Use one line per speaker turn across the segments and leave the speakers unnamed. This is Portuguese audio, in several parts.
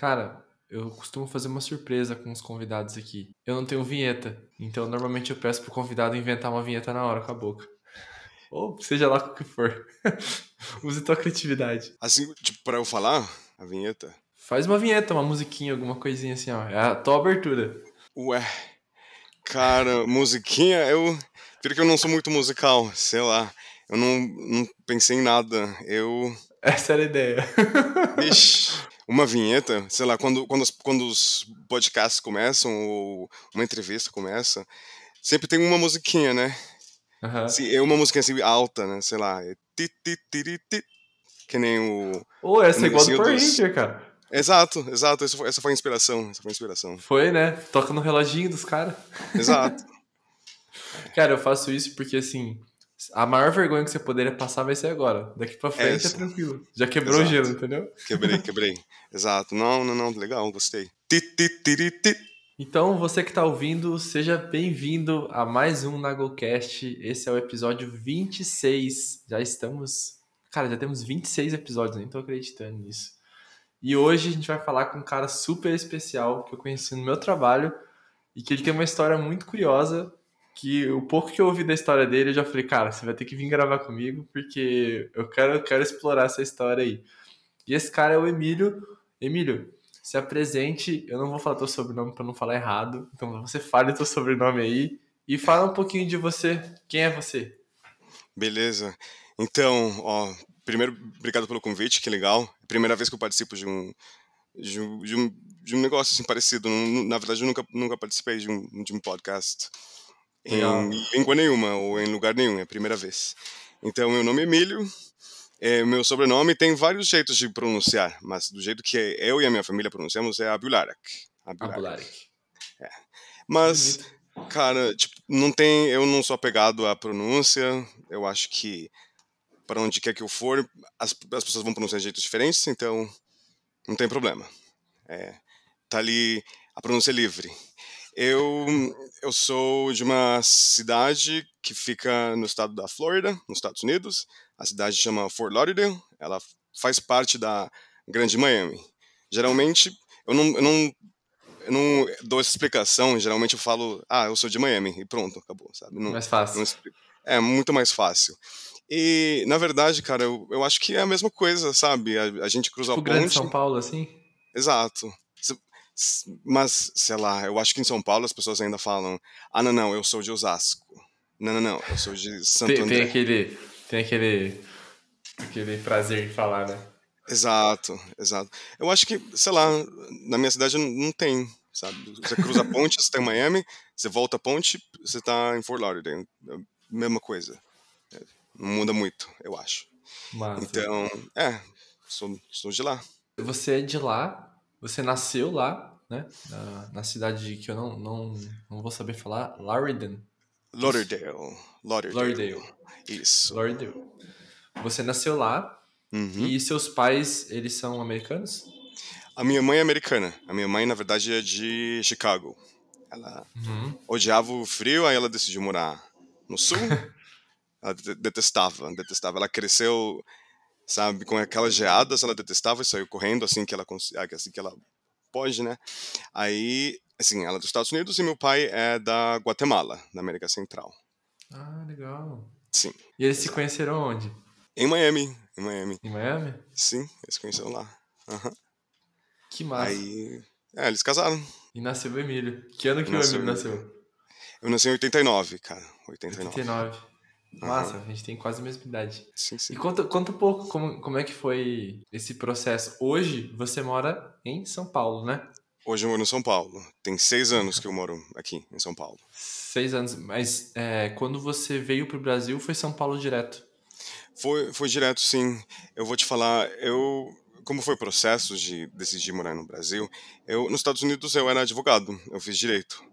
Cara, eu costumo fazer uma surpresa com os convidados aqui. Eu não tenho vinheta, então normalmente eu peço pro convidado inventar uma vinheta na hora com a boca. Ou seja lá o que for. Use tua criatividade.
Assim, tipo, pra eu falar a vinheta?
Faz uma vinheta, uma musiquinha, alguma coisinha assim, ó. É a tua abertura.
Ué. Cara, musiquinha, eu. Pior que eu não sou muito musical, sei lá. Eu não, não pensei em nada. Eu.
Essa era a ideia.
Vixe, uma vinheta, sei lá, quando, quando, os, quando os podcasts começam, ou uma entrevista começa, sempre tem uma musiquinha, né? Se, é uma musiquinha assim alta, né? Sei lá. É ti, ti, tiri, ti, que nem o.
Ô, essa é igual do Power
dos-
Ranger, cara.
Exato, exato. Essa foi, essa foi a inspiração. Essa foi a inspiração.
Foi, né? Toca no reloginho dos caras.
Exato.
Cara, eu faço isso porque, assim, a maior vergonha que você poderia passar vai ser agora. Daqui pra frente é,
Essa.
tranquilo. Já quebrou o
Exato.
gelo, entendeu?
Quebrei, quebrei. Exato. Não, não, não. Legal, gostei. Ti, ti, tiri, ti.
Então, você que tá ouvindo, seja bem-vindo a mais um NagoCast. Esse é o episódio 26. Já estamos. Cara, já temos 26 episódios, nem tô acreditando nisso. E hoje a gente vai falar com um cara super especial que eu conheci no meu trabalho e que ele tem uma história muito curiosa. Que o pouco que eu ouvi da história dele, eu já falei, cara, você vai ter que vir gravar comigo porque eu quero, eu quero explorar essa história aí. E esse cara é o Emílio. Emílio, se apresente. Eu não vou falar teu sobrenome para não falar errado. Então você fale teu sobrenome aí e fala um pouquinho de você. Quem é você?
Beleza. Então, ó, primeiro, obrigado pelo convite, que legal. Primeira vez que eu participo de um de um, de um, de um negócio assim parecido. Na verdade, eu nunca, nunca participei de um, de um podcast
Legal.
em língua nenhuma ou em lugar nenhum, é a primeira vez. Então, meu nome é Emílio. É, meu sobrenome tem vários jeitos de pronunciar, mas do jeito que eu e a minha família pronunciamos é Abularak. Abularak.
Abularic.
Mas, cara, tipo, não tem. Eu não sou apegado à pronúncia. Eu acho que para onde quer que eu for, as, as pessoas vão pronunciar de jeitos diferentes, então não tem problema. É, tá ali a pronúncia é livre. Eu, eu sou de uma cidade que fica no estado da Flórida, nos Estados Unidos. A cidade chama Fort Lauderdale. Ela faz parte da Grande Miami. Geralmente, eu não, eu não eu não dou essa explicação, geralmente eu falo, ah, eu sou de Miami, e pronto, acabou, sabe? Não,
Mais fácil.
É muito mais fácil. E, na verdade, cara, eu, eu acho que é a mesma coisa, sabe? A, a gente cruza
Tipo
a
Grande
ponte.
São Paulo, assim?
Exato. Mas, sei lá, eu acho que em São Paulo as pessoas ainda falam, ah, não, não, eu sou de Osasco. Não, não, não, eu sou de Santo
Tem,
André.
tem aquele. Tem aquele. Aquele prazer em falar, né?
Exato, exato. Eu acho que, sei lá, na minha cidade não, tem, sabe? Você cruza a ponte, você tá em Miami, você volta a ponte, você tá em Fort Lauderdale. É Mesma coisa. É, Não muda muito, eu acho.
Massa.
Então, é, sou, sou de lá.
Você é de lá, você nasceu lá, né? Na, na cidade de- que eu não, não, não vou saber falar, Lauderdale.
Lauderdale. Lauderdale.
Lauderdale.
Isso.
Lauderdale. Você nasceu lá
Uhum.
e seus pais, eles são americanos?
A minha mãe é americana. A minha mãe, na verdade, é de Chicago. Ela
Uhum.
odiava o frio, aí ela decidiu morar no sul. ela de- detestava, detestava. Ela cresceu, sabe, com aquelas geadas, ela detestava e saiu correndo assim que ela ah, assim que ela pode, né? Aí, assim, ela é dos Estados Unidos e meu pai é da Guatemala, da América Central.
Ah, legal.
Sim.
E eles se conheceram onde?
Em Miami, em Miami.
Em Miami?
Sim, eles se conheceram lá. Aham.
Que massa.
Aí, é, eles casaram.
E nasceu o Emílio. Que ano que
Nasceu
o Emílio. nasceu?
Eu nasci em 89, cara. 89.
89. Massa, a gente tem quase a mesma idade.
Sim, sim.
E conta, conta um pouco como, como é que foi esse processo. Hoje você mora em São Paulo, né?
Hoje eu moro em São Paulo. Tem seis anos que eu moro aqui em São Paulo.
Seis anos. Mas é, quando você veio pro Brasil, foi São Paulo direto.
Foi, foi direto, sim. Eu vou te falar, eu, como foi o processo de decidir morar no Brasil, eu, nos Estados Unidos eu era advogado, eu fiz direito.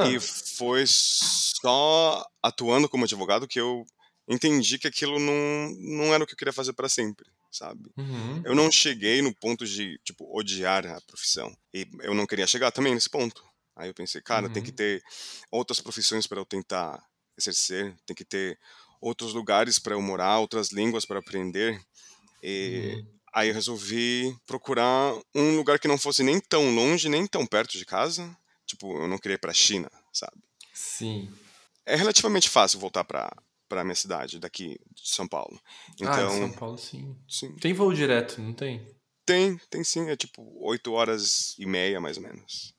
E foi só atuando como advogado que eu entendi que aquilo não, não era o que eu queria fazer para sempre, sabe?
uhum.
Eu não cheguei no ponto de, tipo, odiar a profissão. E eu não queria chegar também nesse ponto. Aí eu pensei, cara, tem
Uhum.
que ter outras profissões para eu tentar exercer, tem que ter outros lugares para eu morar, outras línguas para aprender. E
Uhum.
Aí eu resolvi procurar um lugar que não fosse nem tão longe, nem tão perto de casa. Tipo, eu não queria ir pra China, sabe?
Sim.
É relativamente fácil voltar pra, pra minha cidade, daqui de São Paulo. Então,
ah, de São Paulo, sim.
sim.
Tem voo direto, não tem?
Tem, tem sim. É tipo 8 horas e meia, mais ou menos.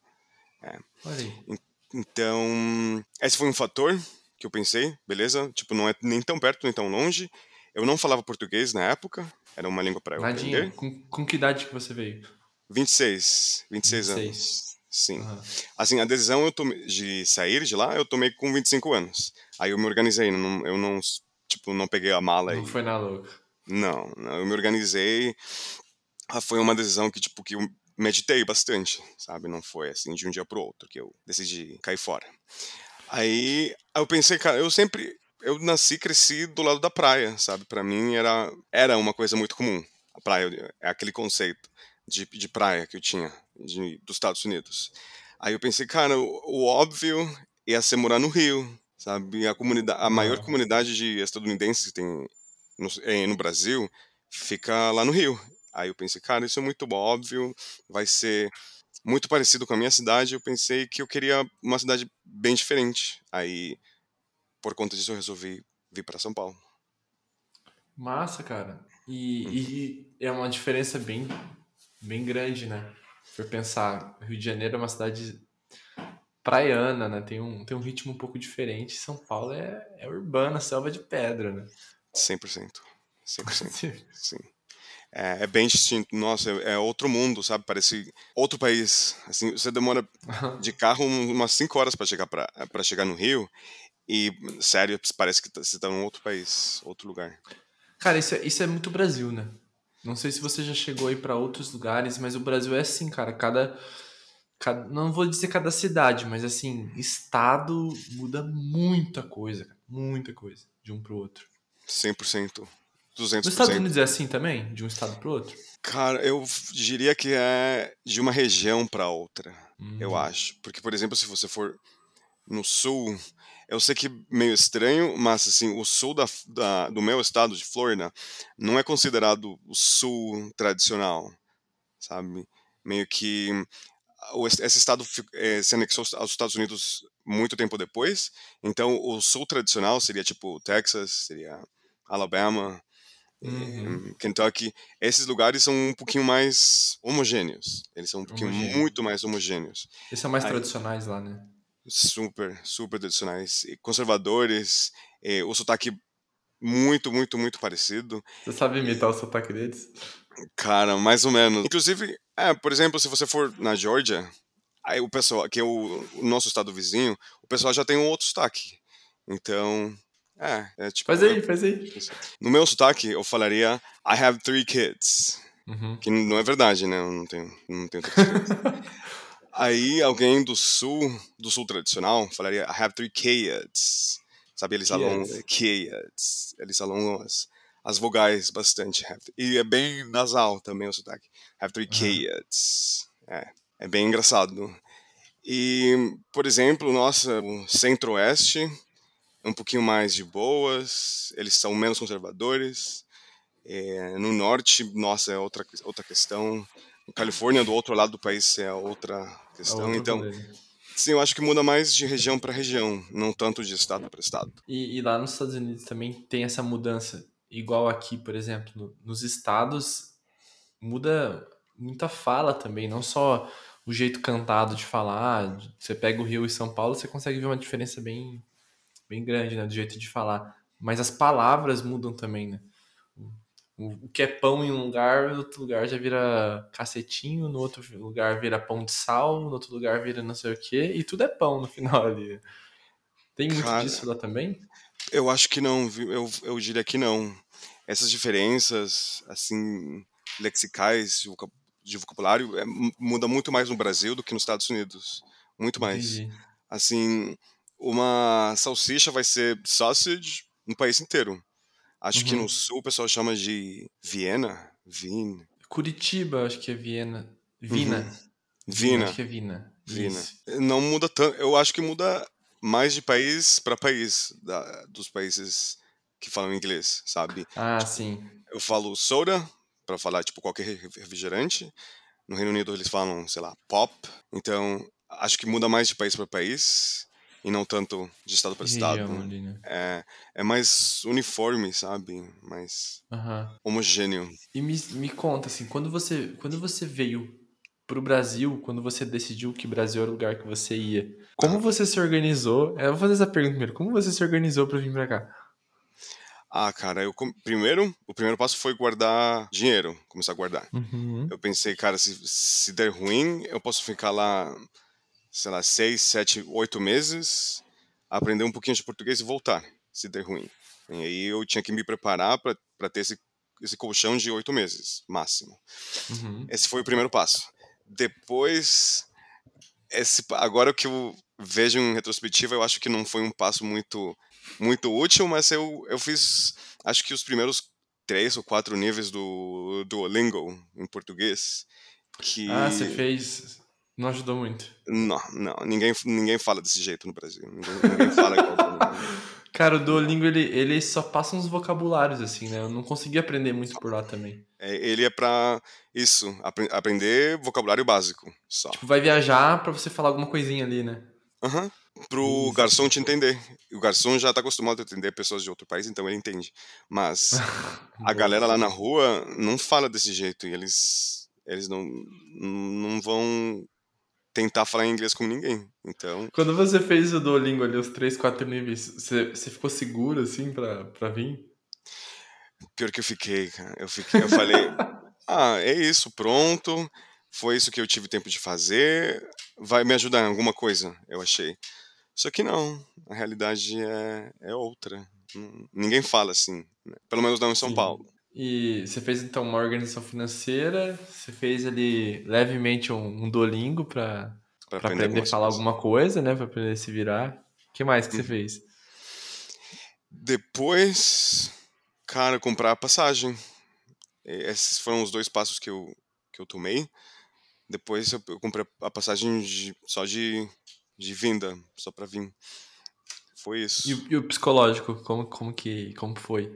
Olha aí.
Então, esse foi um fator que eu pensei, beleza? Tipo, não é nem tão perto, nem tão longe. Eu não falava português na época, era uma língua para eu
Nadinha.
aprender.
Com, com que idade que você veio?
26, 26
26.
anos. Sim.
Aham.
Assim, a decisão eu tomei, de sair de lá, eu tomei com 25 anos. Aí eu me organizei, não, eu não, tipo, não peguei a mala
Não
e...
foi na louca.
Não, não, eu me organizei. Ah, Foi uma decisão que, tipo, que eu meditei bastante, sabe? Não foi assim de um dia pro outro que eu decidi cair fora. Aí eu pensei, cara, eu sempre eu nasci, cresci do lado da praia, sabe? Pra mim era era uma coisa muito comum. A praia é aquele conceito de, de praia que eu tinha de, dos Estados Unidos. Aí eu pensei, cara, o, o óbvio ia ser morar no Rio, sabe? A comunidade, a maior
Ah.
comunidade de estadunidenses que tem no, eh, no Brasil fica lá no Rio. Aí eu pensei, cara, isso é muito óbvio, vai ser muito parecido com a minha cidade. Eu pensei que eu queria uma cidade bem diferente. Aí, por conta disso, eu resolvi vir para São Paulo.
Massa, cara. E, e é uma diferença bem, bem grande, né? For pensar, Rio de Janeiro é uma cidade praiana, né? Tem um, tem um ritmo um pouco diferente. São Paulo é, é urbana, selva de pedra, né?
100%. 100%. Sim. É, é bem distinto. Nossa, é, é outro mundo, sabe? Parece outro país. Assim, você demora de carro um- umas 5 horas para chegar para chegar no Rio e sério, parece que você tá num outro país, outro lugar.
Cara, isso é, isso é muito Brasil, né? Não sei se você já chegou aí pra outros lugares, mas o Brasil é assim, cara. Cada, cada. Não vou dizer cada cidade, mas assim, estado muda muita coisa, cara. Muita coisa, de um pro outro.
100%.
Nos
200%.
Estados Unidos é assim também? De um estado pro outro?
Cara, eu diria que é de uma região para outra, eu
Hum.
acho. Porque, por exemplo, se você for no sul, eu sei que meio estranho, mas assim, o sul da, da- do meu estado, de Florida, não é considerado o sul tradicional, sabe? Meio que esse estado eh, se anexou aos Estados Unidos muito tempo depois, então o sul tradicional seria tipo Texas, seria Alabama,
Uhum.
em Kentucky, esses lugares são um pouquinho mais homogêneos. Eles são um pouquinho
Homogêneo.
muito mais homogêneos.
Esses são mais
Aí-
tradicionais lá, né?
Super, super tradicionais. E conservadores, eh, o sotaque muito, muito, muito parecido.
Você sabe imitar o sotaque deles?
Cara, mais ou menos. Inclusive, é, por exemplo, se você for na Georgia, aí o pessoal, que é o, o nosso estado vizinho, o pessoal já tem um outro sotaque. Então, é, é tipo...
Faz aí, faz aí.
No meu sotaque, eu falaria I have three kids.
Uhum.
Que não é verdade, né? Eu não tenho, não tenho. Aí alguém do sul, do sul tradicional, falaria I have three kids. Sabe, eles alongam
Kids.
kids. Eles alongam as, as vogais bastante. E é bem nasal também o sotaque. Have three kids. É, é bem engraçado. E, por exemplo, nossa, o centro-oeste é um pouquinho mais de boas, eles são menos conservadores. É, no norte, nossa, é outra, outra questão. Califórnia, do outro lado do país, é outra
É
questão.
outro
Então, sim, eu acho que muda mais de região para região, não tanto de estado para estado.
E, e lá nos Estados Unidos também tem essa mudança. Igual aqui, por exemplo, no- nos estados, muda muita fala também, não só o jeito cantado de falar. Você pega o Rio e São Paulo, você consegue ver uma diferença bem, bem grande, né, do jeito de falar. Mas as palavras mudam também, né? O, que é pão em um lugar, no outro lugar já vira cacetinho, no outro lugar vira pão de sal, no outro lugar vira não sei o quê, e tudo é pão no final ali. Tem muito
Cara,
disso lá também?
Eu acho que não? Eu, eu diria que não. Essas diferenças, assim, lexicais de voca- de vocabulário, é, mu- muda muito mais no Brasil do que nos Estados Unidos. Muito mais.
Entendi.
Assim, uma salsicha vai ser sausage no país inteiro. Acho que no
Uhum.
sul o pessoal chama de Viena, Vin,
Curitiba, acho que é Viena. Vina.
Uhum.
Vina, acho que é Vina.
Vina.
Isso.
Não muda tanto. Eu acho que muda mais de país para país, da- dos países que falam inglês, sabe?
Ah, sim.
Eu falo soda para falar tipo qualquer refrigerante. No Reino Unido eles falam, sei lá, pop. Então, acho que muda mais de país para país e não tanto de estado para estado.
Ali, né?
é, é mais uniforme, sabe? Mais
uhum.
homogêneo.
E me, me conta, assim, quando você, quando você veio pro Brasil, quando você decidiu que Brasil era o lugar que você ia, como você se organizou? Eu vou fazer essa pergunta primeiro. Como você se organizou para vir para cá?
Ah, cara, eu primeiro, o primeiro passo foi guardar dinheiro, começar a guardar.
Uhum.
Eu pensei, cara, se, se der ruim, eu posso ficar lá sei lá, seis, sete, oito meses, aprender um pouquinho de português e voltar, se der ruim. E aí eu tinha que me preparar para ter esse, esse colchão de oito meses, máximo.
Uhum.
Esse foi o primeiro passo. Depois, esse, agora que eu vejo em retrospectiva, eu acho que não foi um passo muito, muito útil, mas eu, eu fiz, acho que os primeiros três ou quatro níveis do Duolingo em português. Que...
Ah, você fez não ajudou muito.
Não, não. Ninguém, ninguém fala desse jeito no Brasil. Ninguém, ninguém fala igual
Cara, o Duolingo, ele, ele só passa uns vocabulários, assim, né? Eu não consegui aprender muito por lá também.
É, ele é pra isso, apre aprender vocabulário básico, só.
Tipo, vai viajar pra você falar alguma coisinha ali, né?
Aham. Uhum. Pro isso. garçom te entender. O garçom já tá acostumado a entender pessoas de outro país, então ele entende. Mas a galera lá na rua não fala desse jeito e eles, eles não, não vão tentar falar inglês com ninguém. Então.
Quando você fez o Duolingo ali, os três, quatro níveis, você, você ficou seguro assim pra, pra vir?
Pior que eu fiquei, cara. Eu fiquei, eu falei, ah, é isso, pronto. Foi isso que eu tive tempo de fazer. Vai me ajudar em alguma coisa, eu achei. Só que não, a realidade é, é outra. Ninguém fala assim, né? pelo menos não em São
Sim.
Paulo.
E você fez então uma organização financeira, você fez ali levemente um, um Duolingo para aprender, aprender a falar coisas. alguma coisa, né? Para aprender a se virar. O que mais que você fez?
Depois, cara, comprar a passagem. Esses foram os dois passos que eu, que eu tomei. Depois eu, eu comprei a passagem de, só de, de vinda, só para vir. Foi isso.
E, e, o psicológico, como, como que como foi?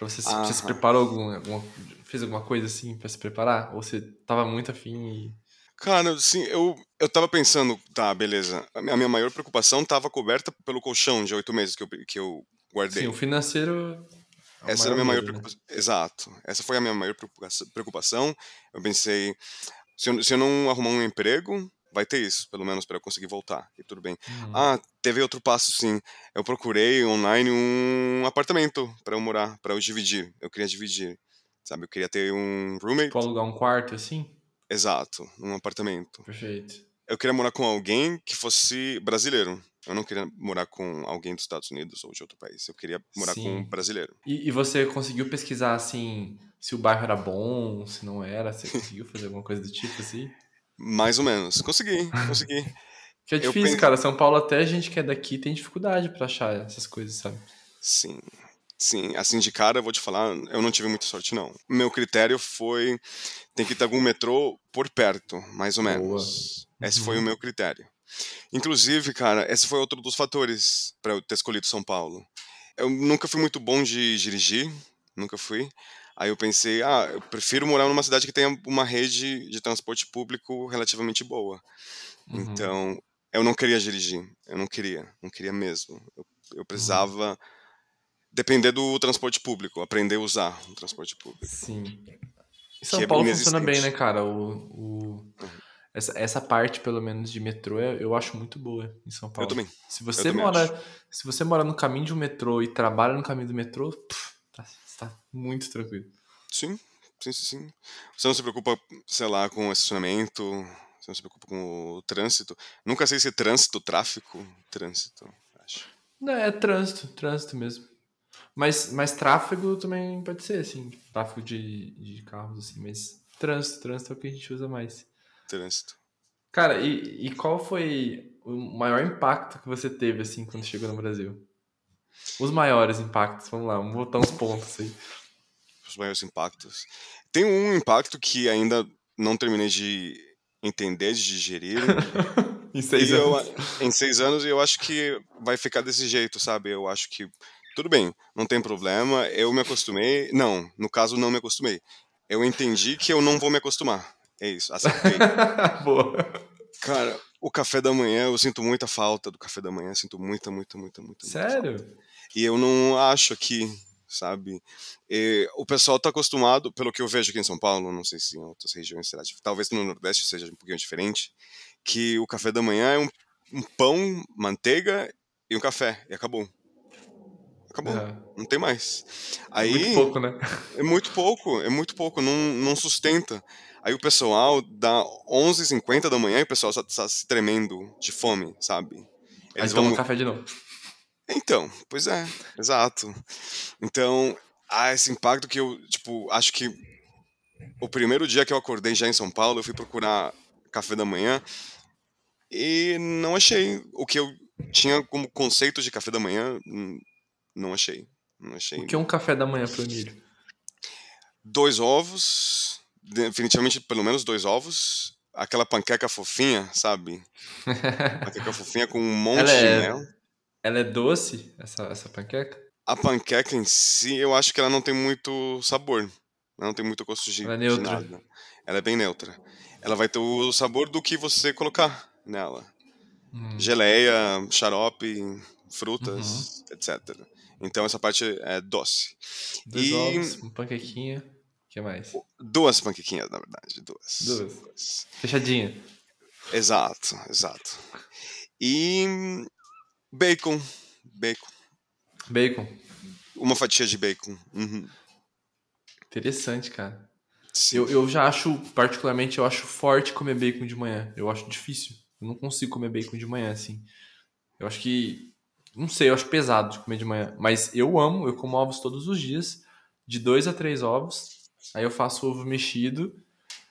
Pra você, ah, você se preparou algum, alguma, fez alguma coisa assim para se preparar? Ou você tava muito afim e...
Cara, sim, eu, eu tava pensando, tá, beleza. A minha maior preocupação tava coberta pelo colchão de oito meses que eu, que eu guardei.
Sim, o financeiro.
É Essa era a minha maior preocupação. Né? Exato. Essa foi a minha maior preocupação. Eu pensei, se eu, se eu não arrumar um emprego, vai ter isso, pelo menos para eu conseguir voltar. E tudo bem.
Uhum.
Ah, teve outro passo, sim. Eu procurei online um apartamento para eu morar, para eu dividir. Eu queria dividir, sabe? Eu queria ter um roommate.
Pra alugar um quarto, assim?
Exato, um apartamento.
Perfeito.
Eu queria morar com alguém que fosse brasileiro. Eu não queria morar com alguém dos Estados Unidos ou de outro país. Eu queria morar sim. com um brasileiro.
E, e você conseguiu pesquisar, assim, se o bairro era bom, se não era? Você conseguiu fazer alguma coisa do tipo, assim?
Mais ou menos. Consegui, consegui.
que é difícil, penso... cara. São Paulo, até a gente que é daqui tem dificuldade para achar essas coisas, sabe?
Sim. Sim, assim de cara eu vou te falar, eu não tive muita sorte não. Meu critério foi tem que ter algum metrô por perto, mais ou menos. Boa. Esse uhum. foi o meu critério. Inclusive, cara, esse foi outro dos fatores para eu ter escolhido São Paulo. Eu nunca fui muito bom de dirigir, nunca fui. Aí eu pensei, ah, eu prefiro morar numa cidade que tenha uma rede de transporte público relativamente boa. Uhum. Então, eu não queria dirigir, eu não queria, não queria mesmo. Eu, eu uhum. precisava uhum. depender do transporte público, aprender a usar o transporte público.
Sim. Em São Paulo é funciona bem, né, cara? O, o... Uhum. Essa, essa parte, pelo menos, de metrô, eu acho muito boa em São Paulo.
Eu também.
Se você, eu mora, também se você mora no caminho de um metrô e trabalha no caminho do metrô, pff, tá muito tranquilo.
Sim, sim, sim, sim. Você não se preocupa, sei lá, com estacionamento, você não se preocupa com o trânsito. Nunca sei se é trânsito, tráfico, trânsito, acho.
Não, é trânsito, trânsito mesmo. Mas, mas tráfego também pode ser, assim, tráfego de, de carros, assim, mas trânsito, trânsito é o que a gente usa mais.
Trânsito.
Cara, e, e qual foi o maior impacto que você teve, assim, quando chegou no Brasil? Os maiores impactos, vamos lá, vamos botar uns pontos aí.
Os maiores impactos. Tem um impacto que ainda não terminei de entender, de digerir.
em seis anos.
Eu, em seis anos, e eu acho que vai ficar desse jeito, sabe? Eu acho que tudo bem, não tem problema. Eu me acostumei. Não, no caso, não me acostumei. eu entendi que eu não vou me acostumar. É isso, acertei.
Boa.
Cara, o café da manhã, eu sinto muita falta do café da manhã, sinto muita, muita, muita, muita.
Sério?
Muita e eu não acho aqui, sabe? E o pessoal tá acostumado, pelo que eu vejo aqui em São Paulo, não sei se em outras regiões será, talvez no Nordeste seja um pouquinho diferente, que o café da manhã é um, um pão, manteiga e um café, e acabou. Acabou. É. Não tem mais. Aí,
muito pouco, né?
É muito pouco, é muito pouco, não, não sustenta. Aí o pessoal, dá 11h50 da manhã, e o pessoal só tá se tremendo de fome, sabe?
Eles Aí vão... café de novo.
Então, pois é, exato. Então, há esse impacto que eu, tipo, acho que o primeiro dia que eu acordei já em São Paulo, eu fui procurar café da manhã e não achei o que eu tinha como conceito de café da manhã, hum, não achei. Não achei.
O que é um café da manhã pro Emílio?
Dois ovos, definitivamente pelo menos dois ovos, aquela panqueca fofinha, sabe? panqueca fofinha com um monte
ela
é,
de mel. Ela é doce, essa, essa panqueca?
A panqueca em si, eu acho que ela não tem muito sabor. Ela não tem muito gosto de,
ela é neutra.
nada. Ela é bem neutra. Ela vai ter o sabor do que você colocar nela. Hum. Geleia, xarope, frutas, uhum. etc. Então essa parte é doce.
Dois e... ovos, uma panquequinha. O que mais?
Duas panquequinhas, na verdade. Duas.
Duas. duas. Fechadinha.
Exato, exato. E bacon. Bacon.
Bacon.
Uma fatia de bacon. Uhum.
Interessante, cara. Eu, eu já acho, particularmente, eu acho forte comer bacon de manhã. Eu acho difícil. Eu não consigo comer bacon de manhã, assim. Eu acho que não sei, eu acho pesado de comer de manhã. Mas eu amo, eu como ovos todos os dias. De dois a três ovos. Aí eu faço ovo mexido.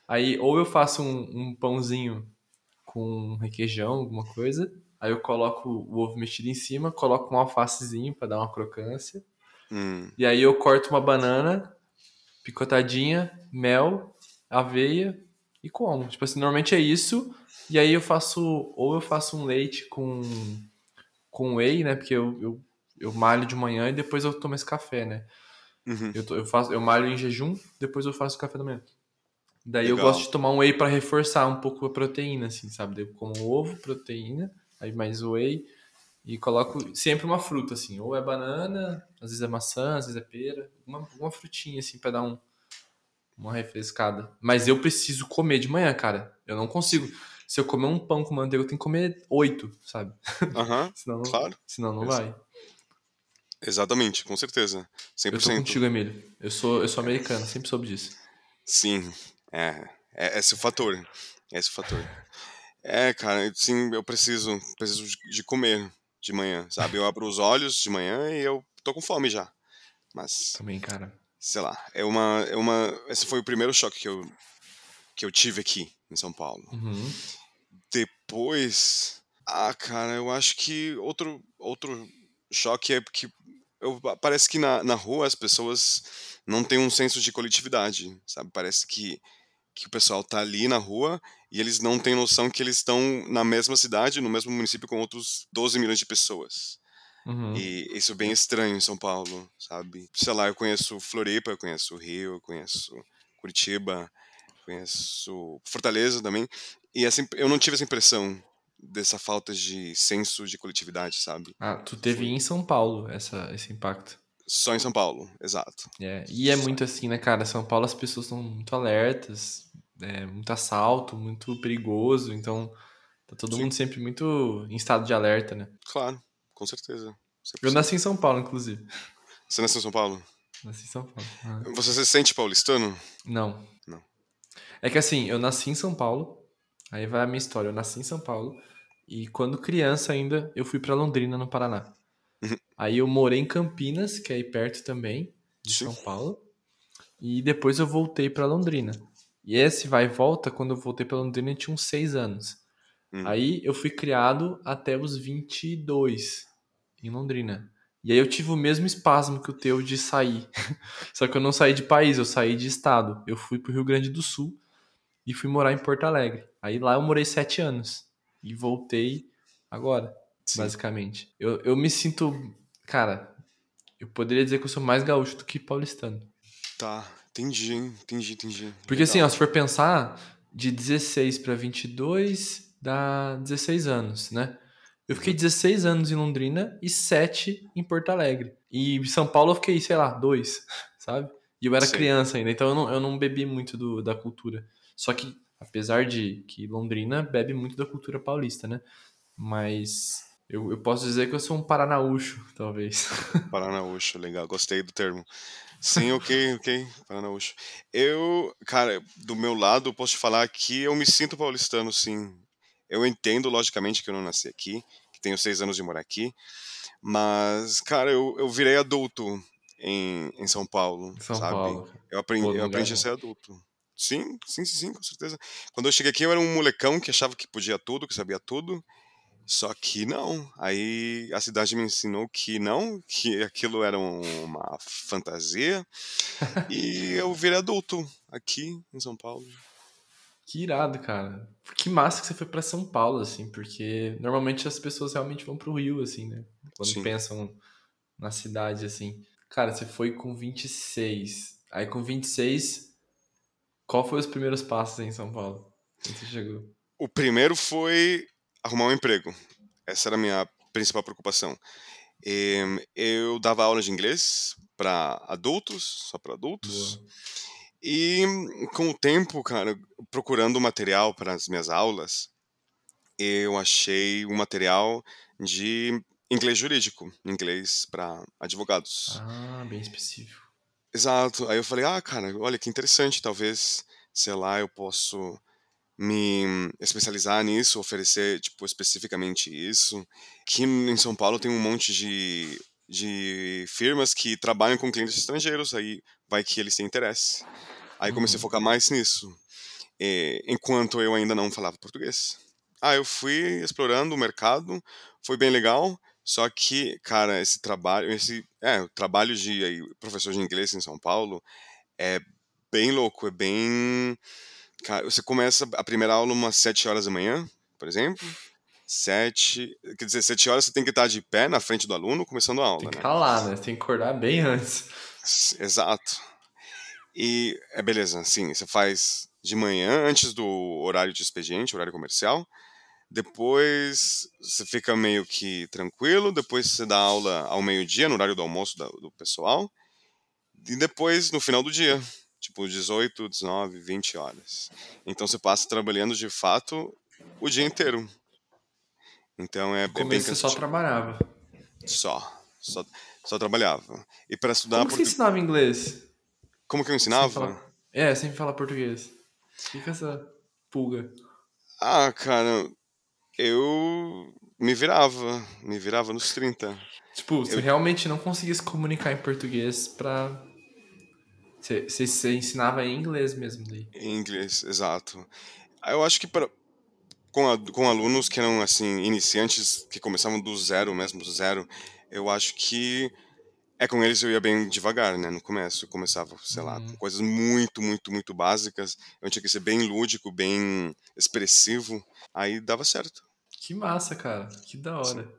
Aí ou eu faço um, um pãozinho com requeijão, alguma coisa. Aí eu coloco o ovo mexido em cima, coloco um alfacezinho para dar uma crocância.
Hum.
E aí eu corto uma banana, picotadinha, mel, aveia e como. Tipo assim, normalmente é isso. E aí eu faço, ou eu faço um leite com com whey, né? Porque eu, eu, eu malho de manhã e depois eu tomo esse café, né?
Uhum.
Eu, eu, faço, eu malho em jejum, depois eu faço o café da manhã. Daí Legal. eu gosto de tomar um whey para reforçar um pouco a proteína, assim, sabe? Daí eu como ovo, proteína, aí mais whey e coloco sempre uma fruta, assim. Ou é banana, às vezes é maçã, às vezes é pera. Uma, uma frutinha, assim, pra dar um, uma refrescada. Mas eu preciso comer de manhã, cara. Eu não consigo se eu comer um pão com manteiga, eu tenho que comer oito, sabe?
Aham,
senão,
claro.
Senão não vai.
Exatamente, com certeza. 100%.
Eu tô contigo, Emílio. Eu sou, eu sou americano, sempre soube disso.
Sim, é, é esse é o fator. É esse o fator. É, cara, sim, eu preciso, preciso de comer de manhã, sabe? Eu abro os olhos de manhã e eu tô com fome já. Mas.
Também, cara.
Sei lá, é uma, é uma. Esse foi o primeiro choque que eu, que eu tive aqui em São Paulo.
Uhum.
Depois, ah, cara, eu acho que outro, outro choque é porque eu, parece que na, na rua as pessoas não têm um senso de coletividade, sabe? Parece que, que o pessoal tá ali na rua e eles não têm noção que eles estão na mesma cidade, no mesmo município com outros 12 milhões de pessoas.
Uhum.
E isso é bem estranho em São Paulo, sabe? Sei lá, eu conheço Floripa, eu conheço Rio, eu conheço Curitiba, conheço Fortaleza também. E assim, eu não tive essa impressão dessa falta de senso de coletividade, sabe?
Ah, tu teve em São Paulo essa, esse impacto.
Só em São Paulo, exato.
É, e é muito assim, né, cara? São Paulo as pessoas estão muito alertas, é, muito assalto, muito perigoso, então tá todo Sim. mundo sempre muito em estado de alerta, né?
Claro, com certeza. 100%.
Eu nasci em São Paulo, inclusive.
Você nasceu em São Paulo?
Nasci em São Paulo. Ah.
Você se sente paulistano?
Não.
Não.
É que assim, eu nasci em São Paulo, aí vai a minha história. Eu nasci em São Paulo e quando criança ainda eu fui para Londrina, no Paraná.
Uhum.
Aí eu morei em Campinas, que é aí perto também de Sim. São Paulo, e depois eu voltei para Londrina. E esse vai e volta, quando eu voltei para Londrina eu tinha uns seis anos.
Uhum.
Aí eu fui criado até os 22 em Londrina. E aí eu tive o mesmo espasmo que o teu de sair. Só que eu não saí de país, eu saí de estado. Eu fui pro Rio Grande do Sul e fui morar em Porto Alegre. Aí lá eu morei sete anos e voltei agora, Sim. basicamente. Eu, eu me sinto, cara, eu poderia dizer que eu sou mais gaúcho do que paulistano.
Tá, Entendi, entendi, entendi.
Porque assim, ó, se for pensar, de 16 para 22 dá 16 anos, né? Eu fiquei 16 anos em Londrina e 7 em Porto Alegre. E em São Paulo eu fiquei, sei lá, 2, sabe? E eu era
Sei.
criança ainda, então eu não, eu não bebi muito do, da cultura. Só que, apesar de que Londrina bebe muito da cultura paulista, né? Mas eu, eu posso dizer que eu sou um paranaúcho, talvez.
Paranaúcho, legal, gostei do termo. Sim, ok, ok, Paranaúcho. Eu, cara, do meu lado, posso te falar que eu me sinto paulistano, sim. Eu entendo, logicamente, que eu não nasci aqui, que tenho seis anos de morar aqui, mas, cara, eu, eu virei adulto em, em São Paulo,
São
sabe?
Paulo.
Eu aprendi,
Pô,
eu aprendi a
bom.
ser adulto. Sim, sim, sim, sim, com certeza. Quando eu cheguei aqui, eu era um molecão que achava que podia tudo, que sabia tudo. Só que não. Aí a cidade me ensinou que não, que aquilo era um- uma fantasia. E eu virei adulto aqui em São Paulo.
Que irado, cara. Que massa que você foi pra São Paulo, assim, porque normalmente as pessoas realmente vão pro Rio, assim, né? Quando
Sim.
pensam na cidade, assim. Cara, você foi com 26. Aí com 26, qual foi os primeiros passos em São Paulo? Quando você chegou?
O primeiro foi arrumar um emprego. Essa era a minha principal preocupação. Eu dava aula de inglês para adultos, só para adultos.
Boa.
E com o tempo, cara, procurando material para as minhas aulas, eu achei um material de inglês jurídico, inglês para advogados.
Ah, bem específico.
Exato. Aí eu falei, ah, cara, olha que interessante, talvez, sei lá, eu posso me especializar nisso, oferecer, tipo, especificamente isso. Aqui em São Paulo tem um monte de, de firmas que trabalham com clientes estrangeiros, aí vai que eles têm interesse. Aí comecei a
Uhum.
focar mais nisso, eh, enquanto eu ainda não falava português. Ah, eu fui explorando o mercado, foi bem legal, só que, cara, esse trabalho, esse, é, o trabalho de aí, professor de inglês em São Paulo é bem louco, é bem, cara, você começa a primeira aula umas sete horas da manhã, por exemplo, sete, quer dizer, sete horas você tem que estar de pé na frente do aluno começando a
Tem
aula,
que
né?
estar lá, né? Você tem que acordar bem antes.
Exato. E é beleza, sim, você faz de manhã, antes do horário de expediente, horário comercial. Depois você fica meio que tranquilo. Depois você dá aula ao meio-dia, no horário do almoço do pessoal. E depois, no final do dia, tipo 18, 19, 20 horas. Então você passa trabalhando de fato o dia inteiro. Então é,
No
é bem
você só trabalhava.
Só, só, só trabalhava. E para estudar
Como que você ensinava inglês?
Como que eu
Sem
ensinava?
falar... É, sem falar português. Fica essa pulga.
Ah, cara, eu me virava, me virava nos 30.
Tipo, você
Eu-
realmente não conseguia se comunicar em português pra. Você, ensinava em inglês mesmo daí.
Em inglês, exato. Ah, Eu acho que para com, a- com alunos que eram assim iniciantes que começavam do zero mesmo, do zero, eu acho que é com eles eu ia bem devagar, né? No começo eu começava, sei lá, com
Hum.
coisas muito, muito, muito básicas. Eu tinha que ser bem lúdico, bem expressivo. Aí dava certo.
Que massa, cara. Que da hora.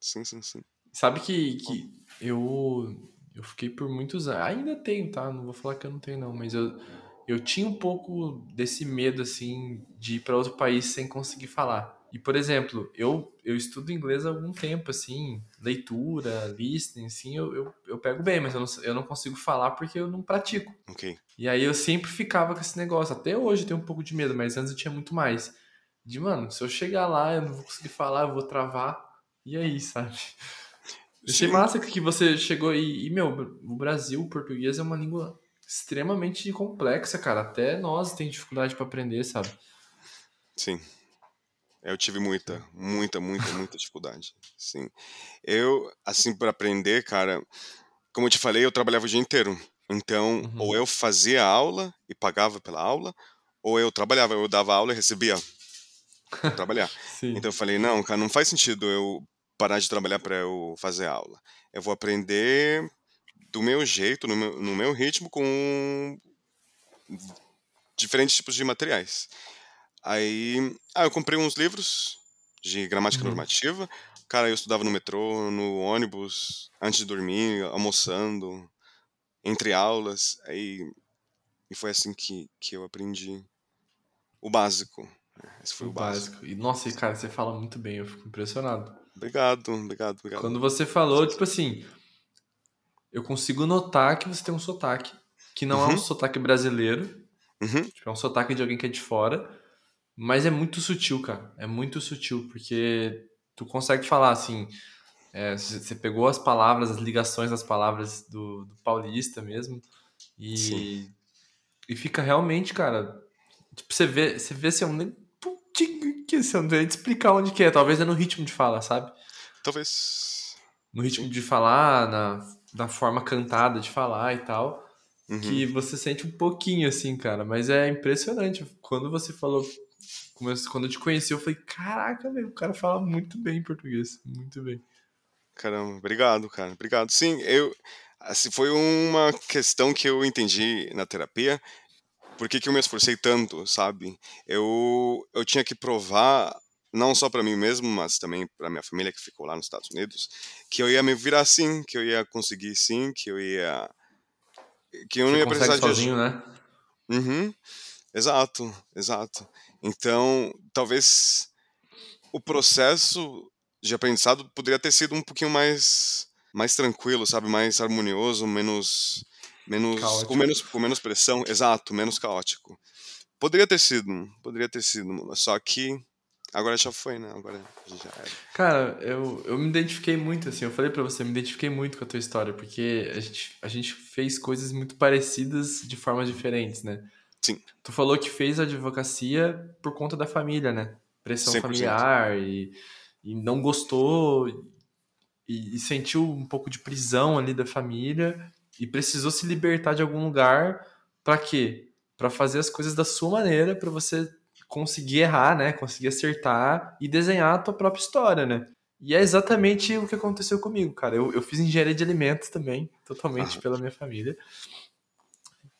Sim, sim, sim.
Sabe que, que eu, eu fiquei por muitos anos. Ainda tenho, tá? Não vou falar que eu não tenho, não. Mas eu, eu tinha um pouco desse medo, assim, de ir pra outro país sem conseguir falar. E, por exemplo, eu, eu estudo inglês há algum tempo, assim, leitura, listening, assim, eu, eu, eu pego bem, mas eu não, eu não consigo falar porque eu não pratico.
Ok.
E aí eu sempre ficava com esse negócio. Até hoje eu tenho um pouco de medo, mas antes eu tinha muito mais. De, mano, se eu chegar lá, eu não vou conseguir falar, eu vou travar. E aí, sabe? Achei massa que você chegou e, e, meu, o Brasil, o português é uma língua extremamente complexa, cara. Até nós tem dificuldade pra aprender, sabe?
Sim. Eu tive muita, muita, muita, muita dificuldade. Sim. Eu, assim, para aprender, cara, como eu te falei, eu trabalhava o dia inteiro. Então,
Uhum.
ou eu fazia aula e pagava pela aula, ou eu trabalhava, eu dava aula e recebia trabalhar. Então eu falei, não, cara, não faz sentido eu parar de trabalhar para eu fazer aula. Eu vou aprender do meu jeito, no meu, no meu ritmo, com diferentes tipos de materiais. Aí, ah, eu comprei uns livros de gramática
Uhum.
normativa. Cara, eu estudava no metrô, no ônibus, antes de dormir, almoçando, entre aulas. Aí E foi assim que, que eu aprendi o básico. Esse foi
O
o básico.
básico. E, nossa, cara, você fala muito bem, eu fico impressionado.
Obrigado, obrigado, obrigado.
Quando você falou, tipo assim, eu consigo notar que você tem um sotaque, que não é um
Uhum.
sotaque brasileiro,
Uhum,
tipo, é um sotaque de alguém que é de fora, mas é muito sutil, cara. É muito sutil, porque tu consegue falar assim, é, você pegou as palavras, as ligações das palavras do, do paulista mesmo, e,
Sim.
e fica realmente, cara, tipo, você vê, você vê eu nem, putinho, que você não tem nem explicar onde que é, talvez é no ritmo de fala, sabe?
Talvez.
no ritmo
Sim.
de falar, na, na forma cantada de falar e tal,
Uhum.
que você sente um pouquinho assim, cara. Mas é impressionante. Quando você falou, quando eu te conheci, eu falei, caraca, velho, o cara fala muito bem português, muito bem.
Caramba, obrigado, cara. Obrigado. Sim, eu. Assim, foi uma questão que eu entendi na terapia. Por que, que eu me esforcei tanto, sabe? Eu, eu tinha que provar, não só para mim mesmo, mas também para minha família que ficou lá nos Estados Unidos, que eu ia me virar sim, que eu ia conseguir sim, que eu ia. Que eu não
Você
ia
consegue
precisar de
sozinho, né?
Uhum, exato, exato. Então, talvez o processo de aprendizado poderia ter sido um pouquinho mais mais tranquilo, sabe, mais harmonioso, menos menos com
Caótico.
menos com menos pressão, exato, menos caótico. Poderia ter sido, poderia ter sido, só que agora já foi, né? Agora já era.
Cara, eu, eu me identifiquei muito, assim, eu falei pra você, eu me identifiquei muito com a tua história, porque a gente, a gente fez coisas muito parecidas de formas diferentes, né?
Sim.
Tu falou que fez advocacia por conta da família, né? Pressão
100%.
familiar e, e não gostou e, e sentiu um pouco de prisão ali da família e precisou se libertar de algum lugar pra quê? Pra fazer as coisas da sua maneira, pra você conseguir errar, né? Conseguir acertar e desenhar a tua própria história, né? E é exatamente o que aconteceu comigo, cara. Eu, eu fiz engenharia de alimentos também, totalmente
Ah.
pela minha família.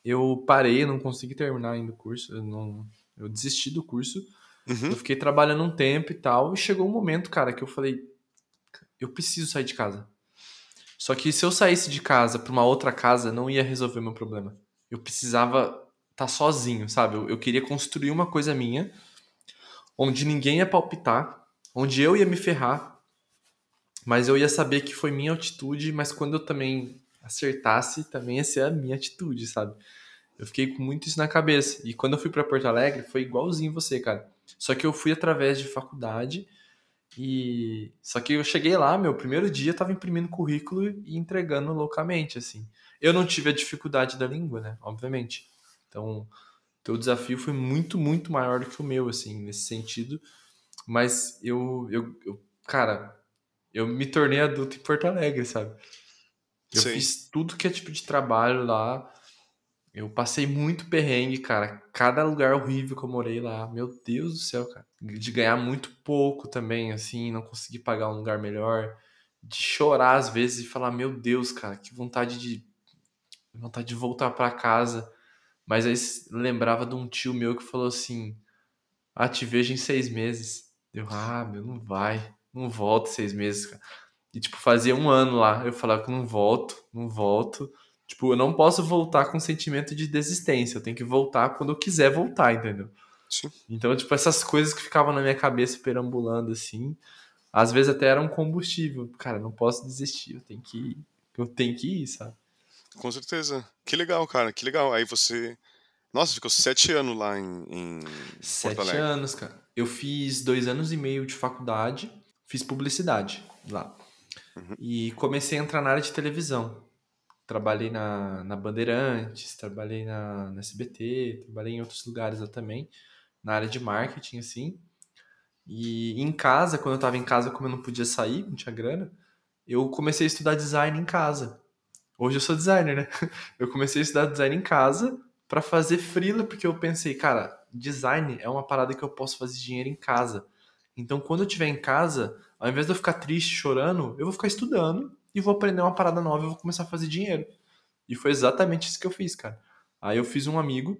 Eu parei, eu não consegui terminar ainda o curso, eu, não, eu desisti do curso.
Uhum,
Eu fiquei trabalhando um tempo e tal, e chegou um momento, cara, que eu falei, eu preciso sair de casa. Só que se eu saísse de casa pra uma outra casa, não ia resolver meu problema. Eu precisava estar sozinho, sabe? Eu, eu queria construir uma coisa minha, onde ninguém ia palpitar, onde eu ia me ferrar, mas eu ia saber que foi minha atitude, mas quando eu também acertasse, também ia ser a minha atitude, sabe? Eu fiquei com muito isso na cabeça. E quando eu fui pra Porto Alegre, foi igualzinho você, cara. Só que eu fui através de faculdade e só que eu cheguei lá, meu primeiro dia eu tava imprimindo currículo e entregando loucamente, assim. Eu não tive a dificuldade da língua, né? Obviamente. Então, teu desafio foi muito, muito maior do que o meu, assim, nesse sentido. Mas eu, eu, eu cara, eu me tornei adulto em Porto Alegre, sabe? Eu
Sei.
fiz tudo que é tipo de trabalho lá. Eu passei muito perrengue, cara. Cada lugar horrível que eu morei lá. Meu Deus do céu, cara. De ganhar muito pouco também, assim, não conseguir pagar um lugar melhor. De chorar às vezes e falar, meu Deus, cara, que vontade de. Vontade de voltar pra casa. Mas aí lembrava de um tio meu que falou assim: Ah, te vejo em seis meses. Eu, ah, meu, não vai. Não volto seis meses, cara. E, tipo, fazia um ano lá. Eu falava que não volto, não volto. Tipo, eu não posso voltar com sentimento de desistência. Eu tenho que voltar quando eu quiser voltar, entendeu?
Sim.
Então, tipo, essas coisas que ficavam na minha cabeça perambulando assim, às vezes até eram combustível. Cara, não posso desistir, eu tenho que ir. Eu tenho que ir, sabe?
Com certeza. Que legal, cara, que legal. Aí você. Nossa, ficou sete anos lá em, em Porto
Sete
Alegre.
anos, cara. Eu fiz dois anos e meio de faculdade, fiz publicidade lá.
Uhum.
E comecei a entrar na área de televisão. Trabalhei na, na Bandeirantes, trabalhei na, na SBT, trabalhei em outros lugares lá também, na área de marketing, assim. E em casa, quando eu tava em casa, como eu não podia sair, não tinha grana, eu comecei a estudar design em casa. Hoje eu sou designer, né? Eu comecei a estudar design em casa pra fazer freela, porque eu pensei, cara, design é uma parada que eu posso fazer dinheiro em casa. Então, quando eu estiver em casa, ao invés de eu ficar triste, chorando, eu vou ficar estudando e vou aprender uma parada nova e vou começar a fazer dinheiro. E foi exatamente isso que eu fiz, cara. Aí eu fiz um amigo